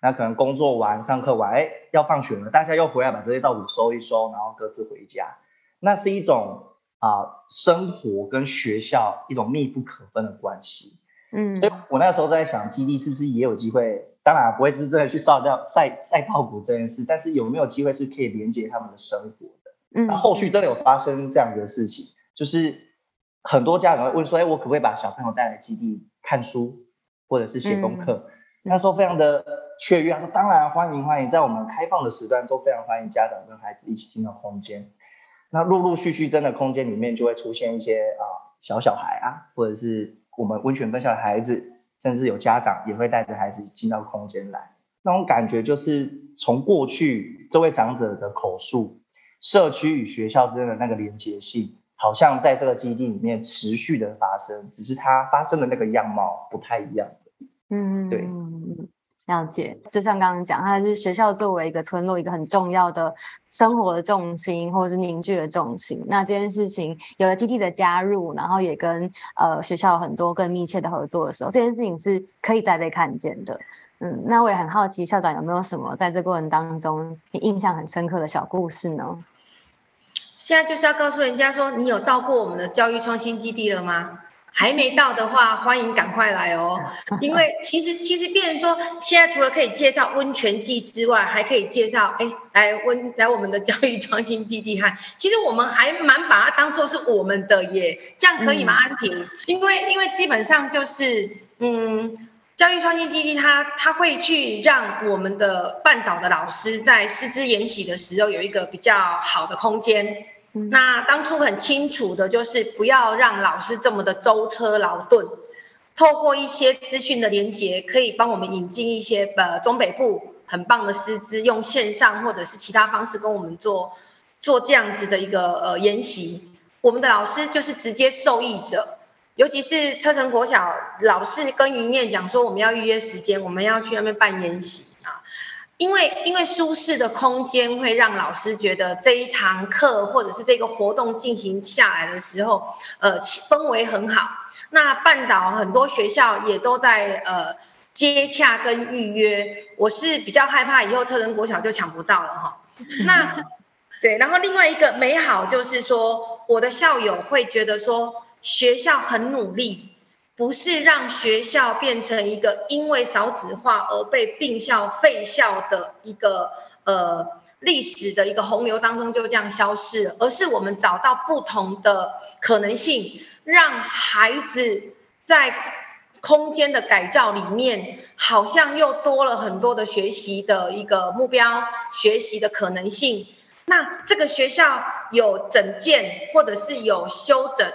那可能工作完、上课完，哎，要放学了，大家又回来把这些稻谷收一收，然后各自回家。那是一种。啊，生活跟学校一种密不可分的关系。嗯，所以我那时候在想，基地是不是也有机会？当然不会是真的去烧掉晒晒稻谷这件事，但是有没有机会是可以连接他们的生活的？嗯，那后续真的有发生这样子的事情，就是很多家长会问说：“哎，我可不可以把小朋友带来基地看书，或者是写功课？”嗯，那时候非常的雀跃，他说：“当然欢迎欢迎，在我们开放的时段都非常欢迎家长跟孩子一起进到空间。”那陆陆续续，真的空间里面就会出现一些啊小小孩啊，或者是我们温泉分校的孩子，甚至有家长也会带着孩子进到空间来。那种感觉就是从过去这位长者的口述，社区与学校之间的那个连接性，好像在这个基地里面持续的发生，只是它发生的那个样貌不太一样。嗯，对。了解，就像刚刚讲，它是学校作为一个村落一个很重要的生活的重心，或者是凝聚的重心。那这件事情有了基地的加入，然后也跟呃学校很多更密切的合作的时候，这件事情是可以再被看见的。嗯，那我也很好奇，校长有没有什么在这过程当中你印象很深刻的小故事呢？现在就是要告诉人家说，你有到过我们的教育创新基地了吗？还没到的话，欢迎赶快来哦！(laughs) 因为其实其实，变成说，现在除了可以介绍温泉季之外，还可以介绍哎，来温来我们的教育创新基地看。其实我们还蛮把它当做是我们的耶，这样可以吗？安婷？因为因为基本上就是，嗯，教育创新基地它它会去让我们的半岛的老师在师资研习的时候有一个比较好的空间。那当初很清楚的就是不要让老师这么的舟车劳顿，透过一些资讯的连接，可以帮我们引进一些呃中北部很棒的师资，用线上或者是其他方式跟我们做做这样子的一个呃研习。我们的老师就是直接受益者，尤其是车城国小老师跟云燕讲说，我们要预约时间，我们要去那边办研习。因为因为舒适的空间会让老师觉得这一堂课或者是这个活动进行下来的时候，呃，氛围很好。那半岛很多学校也都在呃接洽跟预约，我是比较害怕以后车城国小就抢不到了哈。(laughs) 那对，然后另外一个美好就是说。我的校友会觉得说，学校很努力，不是让学校变成一个因为少子化而被并校废校的一个呃历史的一个洪流当中就这样消失，而是我们找到不同的可能性，让孩子在空间的改造里面，好像又多了很多的学习的一个目标，学习的可能性。那这个学校有整建，或者是有修整，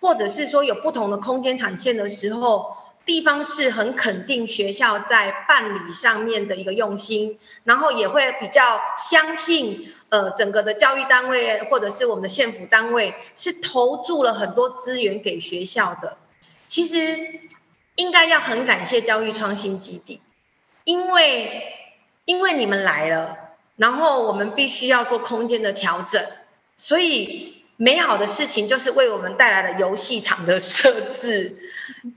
或者是说有不同的空间产线的时候，地方是很肯定学校在办理上面的一个用心，然后也会比较相信，呃，整个的教育单位或者是我们的县府单位是投注了很多资源给学校的。其实应该要很感谢教育创新基地，因为因为你们来了。然后我们必须要做空间的调整，所以美好的事情就是为我们带来了游戏场的设置。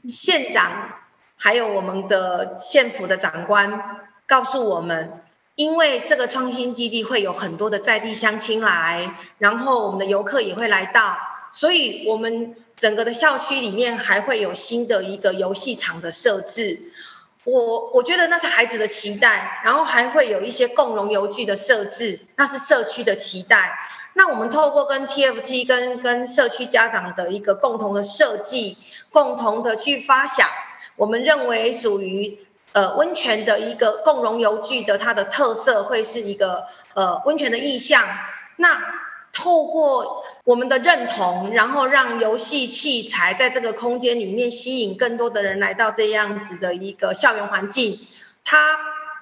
县长还有我们的县府的长官告诉我们，因为这个创新基地会有很多的在地乡亲来，然后我们的游客也会来到，所以我们整个的校区里面还会有新的一个游戏场的设置。我我觉得那是孩子的期待，然后还会有一些共融游具的设置，那是社区的期待。那我们透过跟 TFT 跟跟社区家长的一个共同的设计，共同的去发想，我们认为属于呃温泉的一个共融游具的它的特色会是一个呃温泉的意象。那透过我们的认同，然后让游戏器材在这个空间里面吸引更多的人来到这样子的一个校园环境，它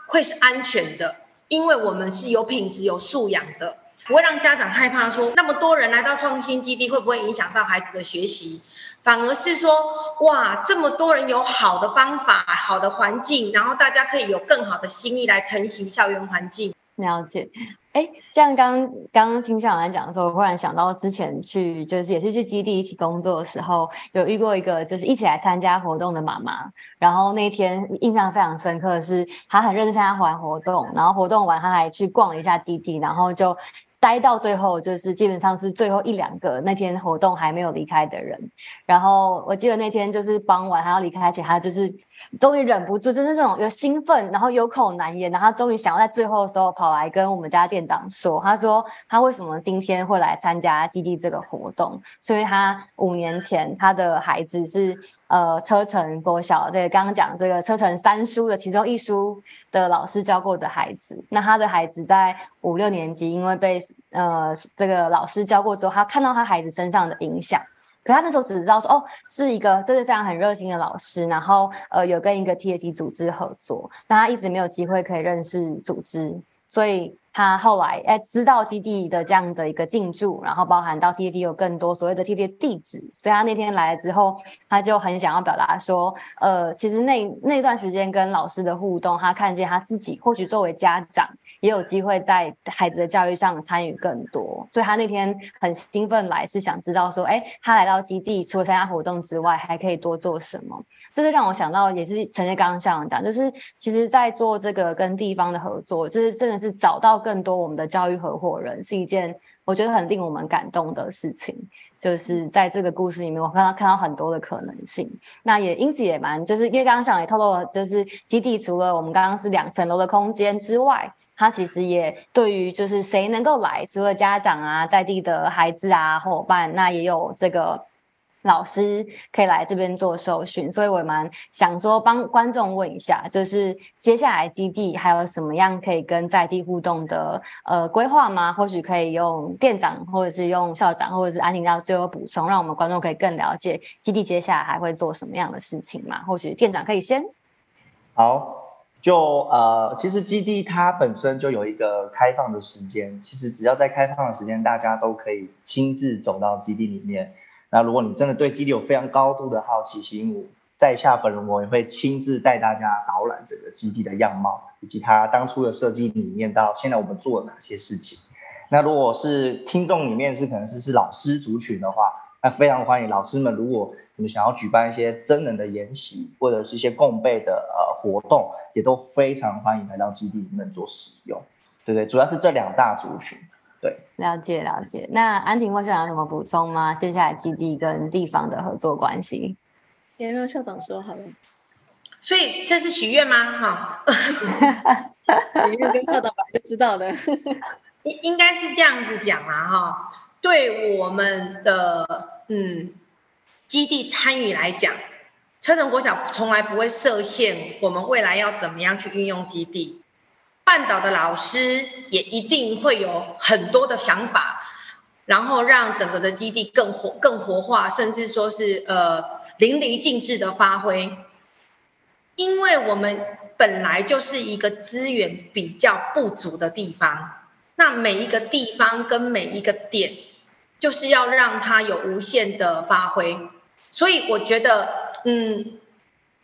会是安全的，因为我们是有品质、有素养的，不会让家长害怕说那么多人来到创新基地会不会影响到孩子的学习，反而是说哇，这么多人有好的方法、好的环境，然后大家可以有更好的心意来腾行校园环境。了解。哎，这样刚刚听校长讲的时候，我忽然想到之前去，就是也是去基地一起工作的时候，有遇过一个就是一起来参加活动的妈妈。然后那天印象非常深刻的是，她很认真参加完活动，然后活动完她还去逛了一下基地，然后就待到最后，就是基本上是最后一两个那天活动还没有离开的人。然后我记得那天就是傍晚，她要离开前，他就是。终于忍不住，就是那种有兴奋，然后有口难言，然后他终于想要在最后的时候跑来跟我们家店长说，他说他为什么今天会来参加基地这个活动，是因为他五年前他的孩子是呃车城国小，对，刚刚讲这个车城三叔的其中一叔的老师教过的孩子，那他的孩子在五六年级，因为被呃这个老师教过之后，他看到他孩子身上的影响。可他那时候只知道说，哦，是一个真的非常很热心的老师，然后呃有跟一个 T A T 组织合作，但他一直没有机会可以认识组织，所以他后来哎知道基地的这样的一个进驻，然后包含到 T.V. 有更多所谓的 TV 的地址，所以他那天来了之后，他就很想要表达说，呃，其实那那段时间跟老师的互动，他看见他自己或许作为家长。也有机会在孩子的教育上参与更多，所以他那天很兴奋来，是想知道说，哎，他来到基地除了参加活动之外，还可以多做什么？这是让我想到，也是承接刚刚校长讲，就是其实，在做这个跟地方的合作，就是真的是找到更多我们的教育合伙人，是一件我觉得很令我们感动的事情。就是在这个故事里面，我看到看到很多的可能性。那也因此也蛮，就是因为刚刚想也透露了，就是基地除了我们刚刚是两层楼的空间之外，它其实也对于就是谁能够来，除了家长啊，在地的孩子啊，伙伴，那也有这个。老师可以来这边做受训，所以我也蛮想说帮观众问一下，就是接下来基地还有什么样可以跟在地互动的呃规划吗？或许可以用店长，或者是用校长，或者是安婷到最后补充，让我们观众可以更了解基地接下来还会做什么样的事情嘛？或许店长可以先。好，就呃，其实基地它本身就有一个开放的时间，其实只要在开放的时间，大家都可以亲自走到基地里面。那如果你真的对基地有非常高度的好奇心，在下本人我也会亲自带大家导览整个基地的样貌，以及它当初的设计理念到现在我们做了哪些事情。那如果是听众里面是可能是是老师族群的话，那非常欢迎老师们，如果你们想要举办一些真人的研习或者是一些共备的呃活动，也都非常欢迎来到基地里面做使用，对对，主要是这两大族群，对，了解了解。那安婷或校长有什么补充吗？接下来基地跟地方的合作关系，先让校长说好了。所以这是许愿吗？哈，许愿跟校长本来就知道的，应应该是这样子讲啊，哈。对我们的嗯基地参与来讲，车城国小从来不会设限，我们未来要怎么样去运用基地。半岛的老师也一定会有很多的想法，然后让整个的基地更活更活化，甚至说是呃淋漓尽致的发挥。因为我们本来就是一个资源比较不足的地方，那每一个地方跟每一个点。就是要让它有无限的发挥，所以我觉得，嗯，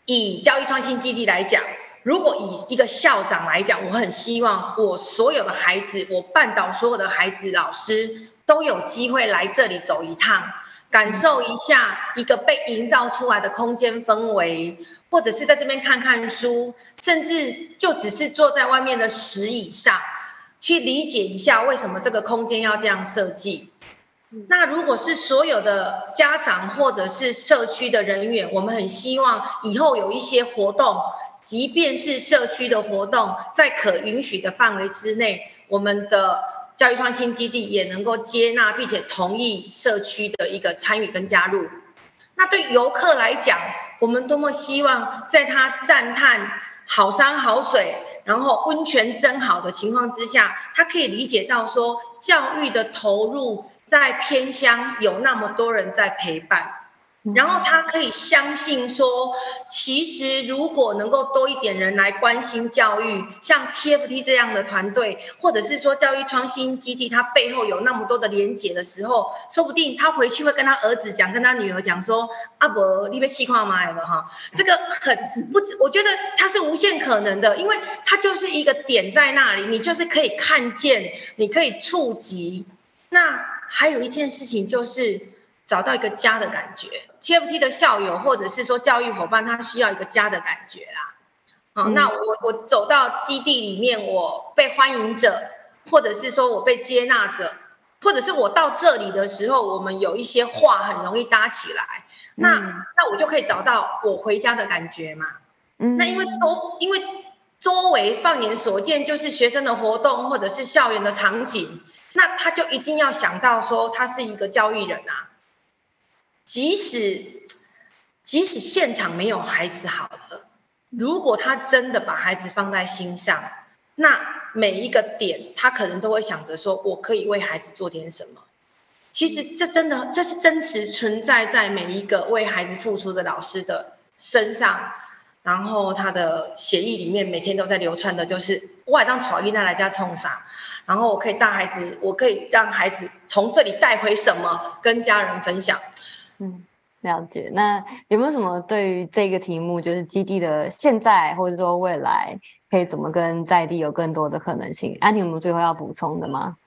以教育创新基地来讲，如果以一个校长来讲，我很希望我所有的孩子，我半岛所有的孩子、老师都有机会来这里走一趟，感受一下一个被营造出来的空间氛围，或者是在这边看看书，甚至就只是坐在外面的石椅上，去理解一下为什么这个空间要这样设计。那如果是所有的家长或者是社区的人员，我们很希望以后有一些活动，即便是社区的活动，在可允许的范围之内，我们的教育创新基地也能够接纳并且同意社区的一个参与跟加入。那对游客来讲，我们多么希望在他赞叹好山好水，然后温泉真好的情况之下，他可以理解到说教育的投入。在偏乡有那么多人在陪伴，然后他可以相信说，其实如果能够多一点人来关心教育，像 TFT 这样的团队，或者是说教育创新基地，它背后有那么多的连结的时候，说不定他回去会跟他儿子讲，跟他女儿讲说，阿伯你被气垮吗？有哈？(laughs) 这个很不，我觉得它是无限可能的，因为它就是一个点在那里，你就是可以看见，你可以触及，那。还有一件事情就是找到一个家的感觉。TFT 的校友或者是说教育伙伴，他需要一个家的感觉啦。好，那我我走到基地里面，我被欢迎着，或者是说我被接纳着，或者是我到这里的时候，我们有一些话很容易搭起来。那那我就可以找到我回家的感觉嘛。嗯，那因为周因为周围放眼所见就是学生的活动或者是校园的场景。那他就一定要想到说，他是一个教育人啊。即使即使现场没有孩子好了，如果他真的把孩子放在心上，那每一个点他可能都会想着说，我可以为孩子做点什么。其实这真的，这是真实存在在每一个为孩子付出的老师的身上。然后他的协议里面每天都在流传的就是，我还当草伊娜来家冲啥，然后我可以带孩子，我可以让孩子从这里带回什么，跟家人分享。嗯，了解。那有没有什么对于这个题目，就是基地的现在或者说未来，可以怎么跟在地有更多的可能性？安婷，我们最后要补充的吗？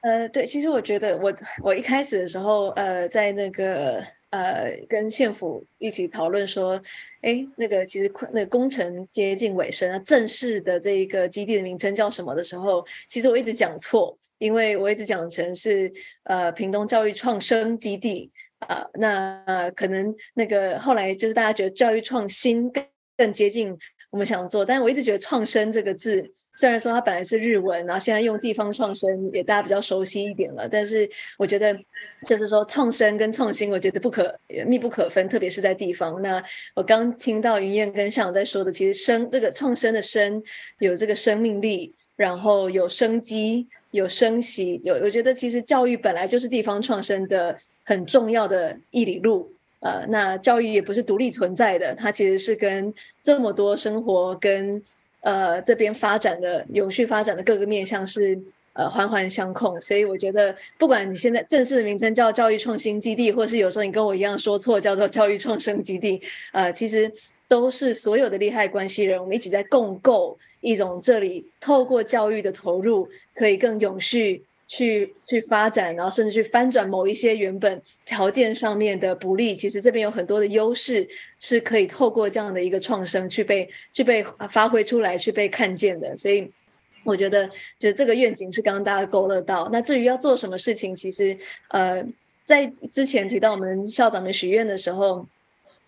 呃，对，其实我觉得我我一开始的时候，呃，在那个。呃，跟县府一起讨论说，哎，那个其实那个工程接近尾声啊，正式的这一个基地的名称叫什么的时候，其实我一直讲错，因为我一直讲成是呃屏东教育创生基地，呃，那，呃，可能那个后来就是大家觉得教育创新更更接近。我们想做，但我一直觉得“创生”这个字，虽然说它本来是日文，然后现在用地方创生也大家比较熟悉一点了，但是我觉得就是说创生跟创新，我觉得不可密不可分，特别是在地方。那我刚听到云燕跟校长在说的，其实生这个创生的生有这个生命力，然后有生机，有生息，有我觉得其实教育本来就是地方创生的很重要的一里路。呃，那教育也不是独立存在的，它其实是跟这么多生活跟呃这边发展的永续发展的各个面向是呃环环相扣，所以我觉得不管你现在正式的名称叫教育创新基地，或是有时候你跟我一样说错叫做教育创生基地，呃，其实都是所有的利害关系人，我们一起在共构一种这里透过教育的投入可以更永续。去去发展，然后甚至去翻转某一些原本条件上面的不利，其实这边有很多的优势是可以透过这样的一个创生去被去被发挥出来，去被看见的。所以我觉得，就是这个愿景是刚刚大家勾勒到。那至于要做什么事情，其实呃，在之前提到我们校长们许愿的时候，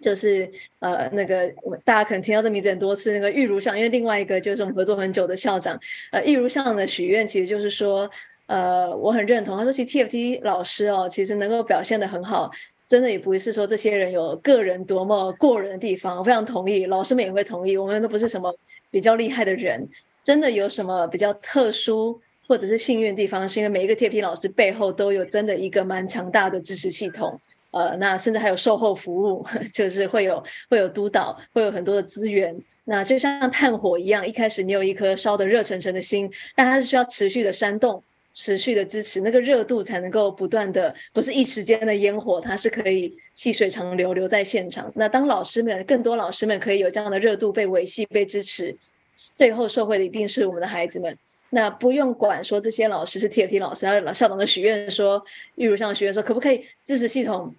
就是呃那个大家可能听到这名字很多次，那个玉如上，因为另外一个就是我们合作很久的校长，呃，玉如上的许愿其实就是说。呃，我很认同。他说，其实 TFT 老师哦，其实能够表现的很好，真的也不是说这些人有个人多么过人的地方。我非常同意，老师们也会同意。我们都不是什么比较厉害的人，真的有什么比较特殊或者是幸运的地方，是因为每一个 TFT 老师背后都有真的一个蛮强大的支持系统。呃，那甚至还有售后服务，(laughs) 就是会有会有督导，会有很多的资源。那就像炭火一样，一开始你有一颗烧得热腾腾的心，但它是需要持续的煽动。持续的支持，那个热度才能够不断的，不是一时间的烟火，它是可以细水长流，留在现场。那当老师们，更多老师们可以有这样的热度被维系、被支持，最后受惠的一定是我们的孩子们。那不用管说这些老师是 TFT 老师，还有校长的许愿说，玉如上的许愿说，可不可以支持系统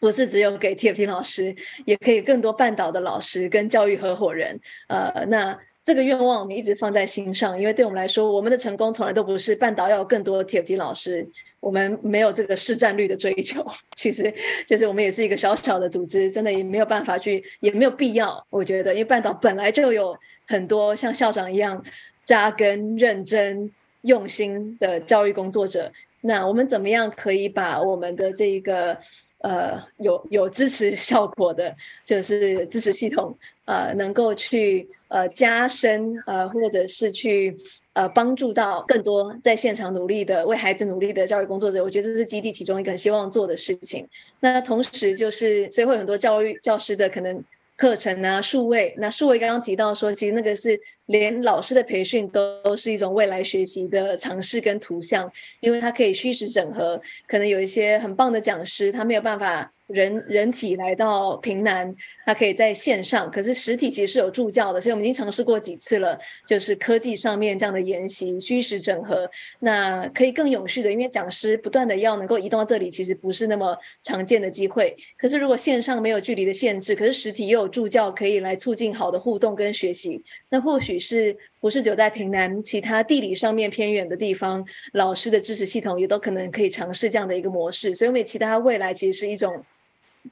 不是只有给 TFT 老师，也可以更多半岛的老师跟教育合伙人。呃，那。这个愿望我们一直放在心上，因为对我们来说，我们的成功从来都不是半岛要有更多的 TFT 老师，我们没有这个市占率的追求。(laughs) 其实，就是我们也是一个小小的组织，真的也没有办法去，也没有必要。我觉得，因为半岛本来就有很多像校长一样扎根、认真、用心的教育工作者，那我们怎么样可以把我们的这一个呃有有支持效果的，就是支持系统？呃，能够去呃加深呃，或者是去呃帮助到更多在现场努力的为孩子努力的教育工作者，我觉得这是基地其中一个很希望做的事情。那同时就是，所以会有很多教育教师的可能。课程啊，数位，那数位刚刚提到说，其实那个是连老师的培训都是一种未来学习的尝试跟图像，因为它可以虚实整合，可能有一些很棒的讲师，他没有办法。人人体来到平南，他可以在线上，可是实体其实是有助教的，所以我们已经尝试过几次了，就是科技上面这样的研习，虚实整合，那可以更永续的，因为讲师不断的要能够移动到这里，其实不是那么常见的机会。可是如果线上没有距离的限制，可是实体又有助教可以来促进好的互动跟学习，那或许是不是只有在平南，其他地理上面偏远的地方，老师的支持系统也都可能可以尝试这样的一个模式。所以，我们其他未来其实是一种。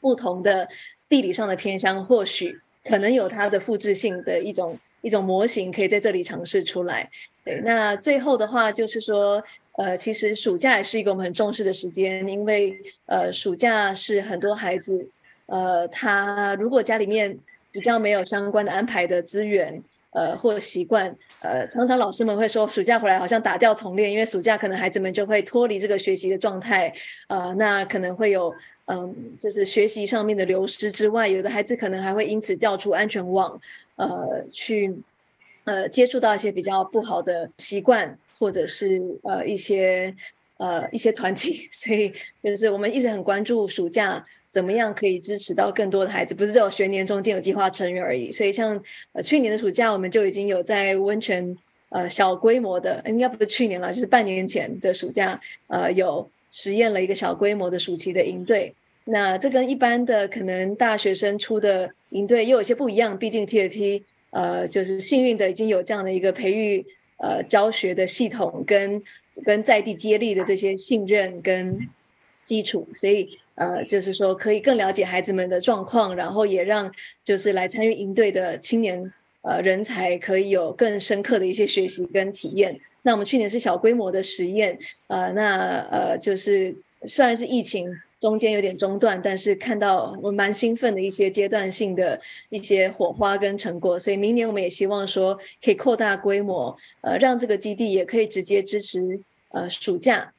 不同的地理上的偏乡，或许可能有它的复制性的一种一种模型，可以在这里尝试出来。对，那最后的话就是说，呃，其实暑假也是一个我们很重视的时间，因为呃，暑假是很多孩子，呃，他如果家里面比较没有相关的安排的资源。呃，或习惯，呃，常常老师们会说，暑假回来好像打掉重练，因为暑假可能孩子们就会脱离这个学习的状态，呃，那可能会有，嗯、就是学习上面的流失之外，有的孩子可能还会因此掉出安全网，呃，去，呃，接触到一些比较不好的习惯，或者是呃一些，呃一些团体，(laughs) 所以就是我们一直很关注暑假。怎么样可以支持到更多的孩子？不是只有学年中间有计划成员而已。所以像呃去年的暑假，我们就已经有在温泉呃小规模的，应该不是去年了，就是半年前的暑假，呃有实验了一个小规模的暑期的营队。那这跟一般的可能大学生出的营队又有些不一样。毕竟 TFT 呃就是幸运的已经有这样的一个培育呃教学的系统跟跟在地接力的这些信任跟基础，所以。呃，就是说可以更了解孩子们的状况，然后也让就是来参与营队的青年呃人才可以有更深刻的一些学习跟体验。那我们去年是小规模的实验，呃，那呃就是虽然是疫情中间有点中断，但是看到我蛮兴奋的一些阶段性的一些火花跟成果，所以明年我们也希望说可以扩大规模，呃，让这个基地也可以直接支持呃暑假。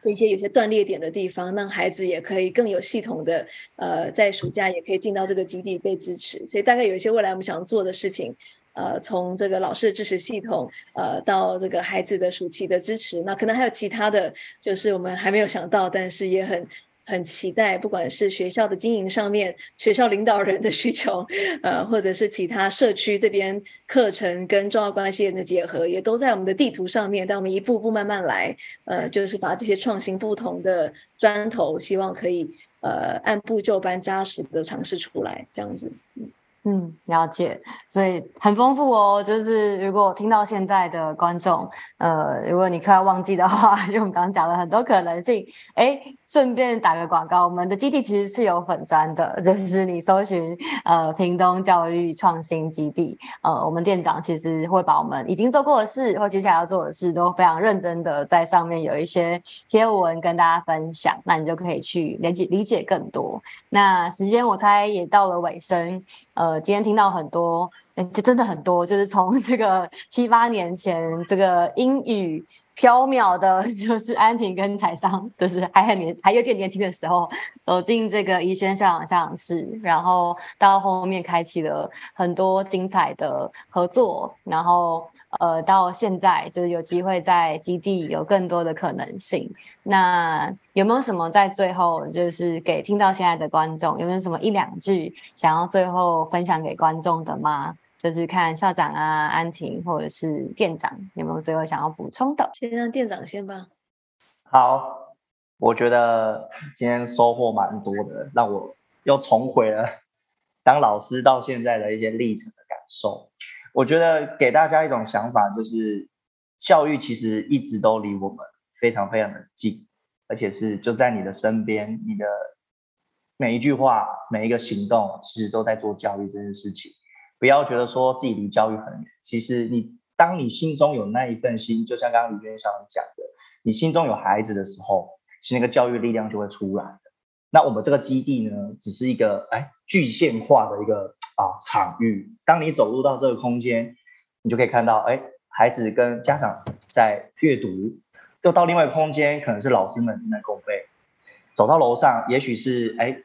这些有些断裂点的地方，让孩子也可以更有系统的，呃，在暑假也可以进到这个基地被支持。所以大概有一些未来我们想做的事情，呃，从这个老师的支持系统，呃，到这个孩子的暑期的支持，那可能还有其他的，就是我们还没有想到，但是也很很期待，不管是学校的经营上面，(laughs) 学校领导人的需求，呃，或者是其他社区这边课程跟重要关系人的结合，也都在我们的地图上面，但我们一步步慢慢来，呃，就是把这些创新不同的砖头，希望可以呃按部就班扎实的尝试出来，这样子，嗯。了解，所以很丰富哦。就是如果听到现在的观众，呃，如果你快要忘记的话，(laughs) 因为我们刚刚讲了很多可能性，哎，顺便打个广告，我们的基地其实是有粉砖的，(laughs) 就是你搜寻呃屏东教育创新基地，呃，我们店长其实会把我们已经做过的事或接下来要做的事都非常认真的在上面有一些贴文跟大家分享，那你就可以去理解理解更多。那时间我猜也到了尾声，呃。今天听到很多，哎，这真的很多，就是从这个七八年前，这个英语飘渺的，(laughs) 就是安婷跟彩桑，就是还很年，还有点年轻的时候，走进这个宜轩校长校长室，然后到后面开启了很多精彩的合作，然后。呃，到现在就是有机会在基地有更多的可能性。那有没有什么在最后，就是给听到现在的观众，有没有什么一两句想要最后分享给观众的吗？就是看校长啊、安婷或者是店长有没有最后想要补充的？先让店长先吧。好，我觉得今天收获蛮多的，让我又重回了 (laughs) 当老师到现在的一些历程的感受。我觉得给大家一种想法，就是教育其实一直都离我们非常非常的近，而且是就在你的身边，你的每一句话、每一个行动，其实都在做教育这件事情。不要觉得说自己离教育很远，其实你当你心中有那一份心，就像刚刚李娟校长讲的，你心中有孩子的时候，其实那个教育力量就会出来的。那我们这个基地呢，只是一个哎具现化的一个。啊，场域。当你走入到这个空间，你就可以看到，哎，孩子跟家长在阅读；又到另外一个空间，可能是老师们正在共备。走到楼上，也许是哎，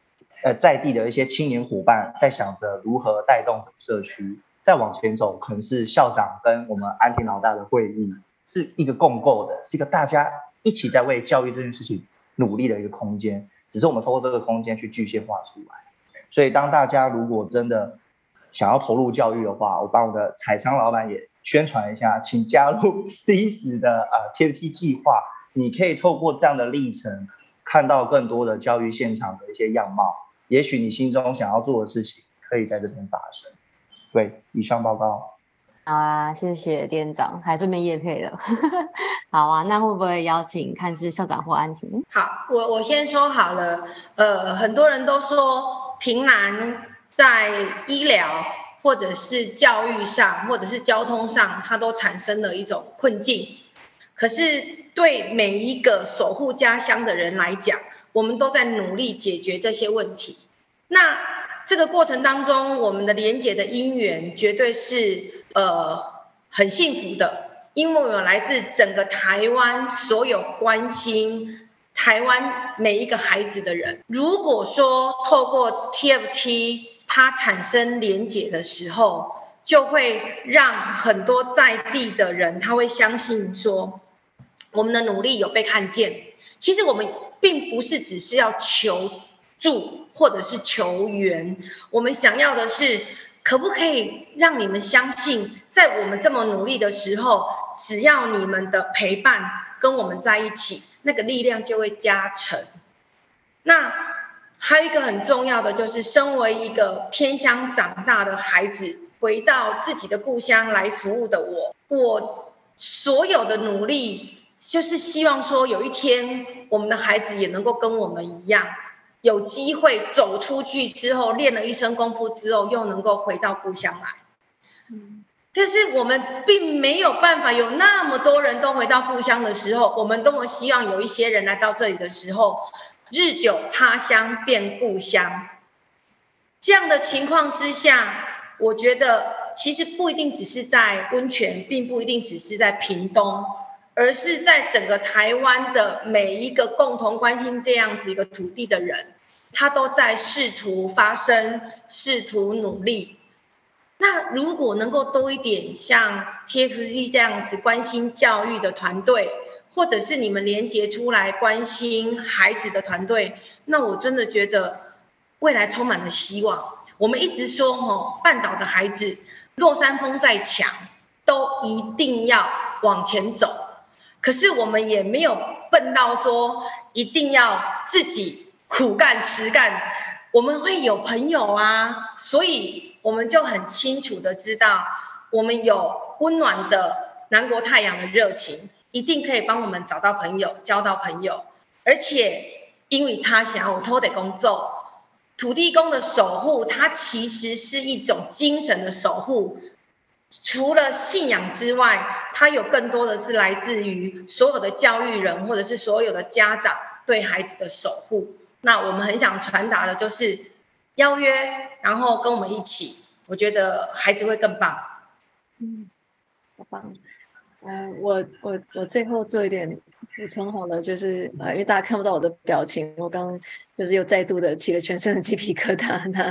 在地的一些青年伙伴在想着如何带动整个社区。再往前走，可能是校长跟我们安婷老大的会议，是一个共构的，是一个大家一起在为教育这件事情努力的一个空间。只是我们透过这个空间去具现化出来。所以，当大家如果真的想要投入教育的话，我帮我的采桑老板也宣传一下，请加入 (laughs) C 字的呃 TFT 计划。你可以透过这样的历程，看到更多的教育现场的一些样貌。也许你心中想要做的事情，可以在这边发生。对，以上报告。好啊，谢谢店长，还顺便业配了。(laughs) 好啊，那会不会邀请看是校长或安婷？好，我我先说好了。呃，很多人都说平南在医疗或者是教育上，或者是交通上，它都产生了一种困境。可是对每一个守护家乡的人来讲，我们都在努力解决这些问题。那这个过程当中，我们的连结的因缘绝对是。呃，很幸福的，因为我们来自整个台湾所有关心台湾每一个孩子的人。如果说透过 TFT 它产生连结的时候，就会让很多在地的人他会相信说，我们的努力有被看见。其实我们并不是只是要求助或者是求援，我们想要的是。可不可以让你们相信，在我们这么努力的时候，只要你们的陪伴跟我们在一起，那个力量就会加成。那还有一个很重要的，就是身为一个偏乡长大的孩子，回到自己的故乡来服务的我，我所有的努力，就是希望说，有一天我们的孩子也能够跟我们一样。有机会走出去之后，练了一身功夫之后，又能够回到故乡来。嗯，但是我们并没有办法有那么多人都回到故乡的时候，我们多么希望有一些人来到这里的时候，日久他乡变故乡。这样的情况之下，我觉得其实不一定只是在温泉，并不一定只是在屏东。而是在整个台湾的每一个共同关心这样子一个土地的人，他都在试图发声，试图努力。那如果能够多一点像 TFC 这样子关心教育的团队，或者是你们连接出来关心孩子的团队，那我真的觉得未来充满了希望。我们一直说，吼，半岛的孩子，落山风再强，都一定要往前走。可是我们也没有笨到说一定要自己苦干实干，我们会有朋友啊，所以我们就很清楚的知道，我们有温暖的南国太阳的热情，一定可以帮我们找到朋友，交到朋友。而且因为差想，我偷得工作。土地公的守护，它其实是一种精神的守护。除了信仰之外，它有更多的是来自于所有的教育人，或者是所有的家长对孩子的守护。那我们很想传达的就是邀约，然后跟我们一起，我觉得孩子会更棒。嗯，好棒。嗯、我我我最后做一点。补充好了，就是呃，因为大家看不到我的表情，我刚就是又再度的起了全身的鸡皮疙瘩。那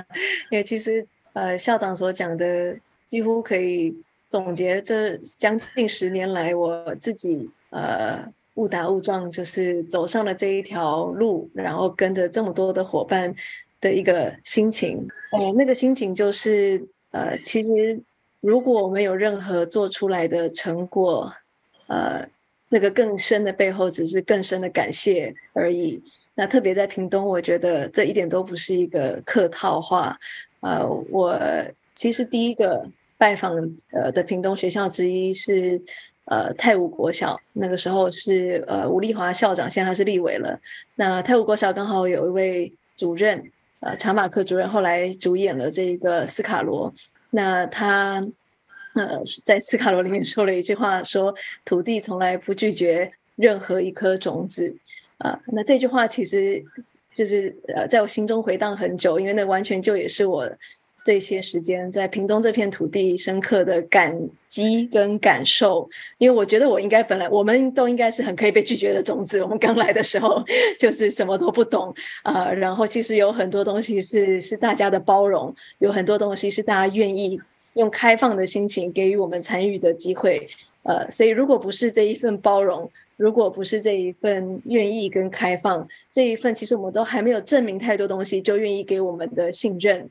因为其实呃，校长所讲的几乎可以总结这将近十年来我自己呃误打误撞，就是走上了这一条路，然后跟着这么多的伙伴的一个心情。呃，那个心情就是呃，其实如果我们有任何做出来的成果，呃。那个更深的背后，只是更深的感谢而已。那特别在屏东，我觉得这一点都不是一个客套话。呃，我其实第一个拜访呃的屏东学校之一是呃泰武国小，那个时候是呃吴丽华校长，现在他是立委了。那泰武国小刚好有一位主任，呃查马克主任，后来主演了这个斯卡罗。那他。呃，在斯卡罗里面说了一句话，说土地从来不拒绝任何一颗种子。啊、呃，那这句话其实就是呃，在我心中回荡很久，因为那完全就也是我这些时间在屏东这片土地深刻的感激跟感受。因为我觉得我应该本来我们都应该是很可以被拒绝的种子。我们刚来的时候 (laughs) 就是什么都不懂啊、然后其实有很多东西是是大家的包容，有很多东西是大家愿意。用开放的心情给予我们参与的机会，呃，所以如果不是这一份包容，如果不是这一份愿意跟开放，这一份其实我们都还没有证明太多东西，就愿意给我们的信任，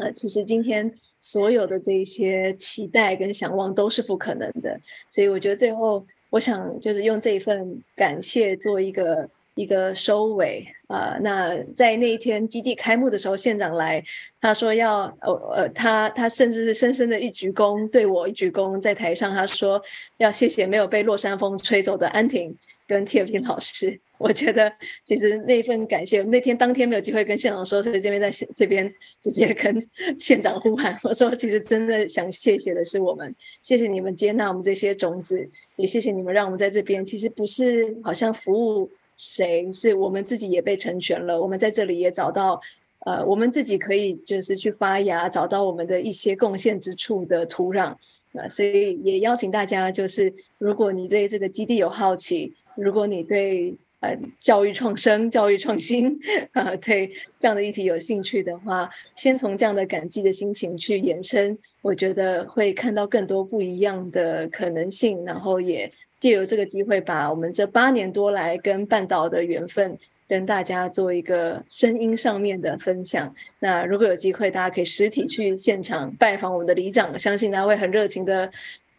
呃，其实今天所有的这些期待跟想望都是不可能的，所以我觉得最后我想就是用这一份感谢做一个。一个收尾啊、呃，那在那一天基地开幕的时候，县长来，他说要呃呃，他他甚至是深深的一鞠躬，对我一鞠躬，在台上他说要谢谢没有被落山风吹走的安婷跟 TFT 老师。我觉得其实那份感谢，那天当天没有机会跟县长说，所以这边在这边直接跟 (laughs) 县长呼喊，我说其实真的想谢谢的是我们，谢谢你们接纳我们这些种子，也谢谢你们让我们在这边，其实不是好像服务。谁是我们自己也被成全了？我们在这里也找到，呃，我们自己可以就是去发芽，找到我们的一些贡献之处的土壤，呃，所以也邀请大家，就是如果你对这个基地有好奇，如果你对呃教育创生、教育创新，呃，(laughs) 对这样的议题有兴趣的话，先从这样的感激的心情去延伸，我觉得会看到更多不一样的可能性，然后也。借由这个机会，把我们这八年多来跟半岛的缘分，跟大家做一个声音上面的分享。那如果有机会，大家可以实体去现场拜访我们的里长，相信他会很热情的，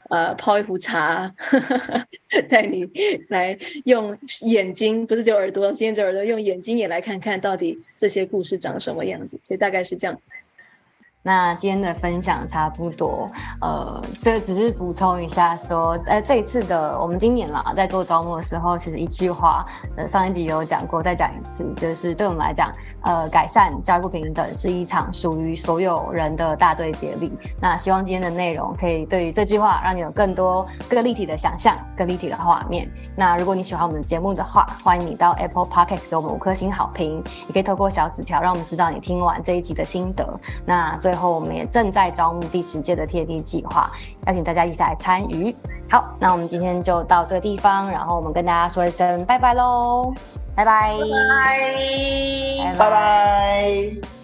呃，泡一壶茶，(laughs) 带你来用眼睛，不是就耳朵，今天只耳朵，用眼睛也来看看到底这些故事长什么样子。所以大概是这样。那今天的分享差不多，呃，这只是补充一下说，呃，这一次的我们今年啦，在做招募的时候，其实一句话，呃，上一集有讲过，再讲一次，就是对我们来讲，呃，改善教育不平等是一场属于所有人的大队接力。那希望今天的内容可以对于这句话，让你有更多更立体的想象，更立体的画面。那如果你喜欢我们的节目的话，欢迎你到 Apple Podcast 给我们五颗星好评，也可以透过小纸条让我们知道你听完这一集的心得。那最后。我们也正在招募第十届的 TFT 计划，邀请大家一起来参与。好，那我们今天就到这个地方，然后我们跟大家说一声拜拜喽，拜拜，拜拜，拜拜。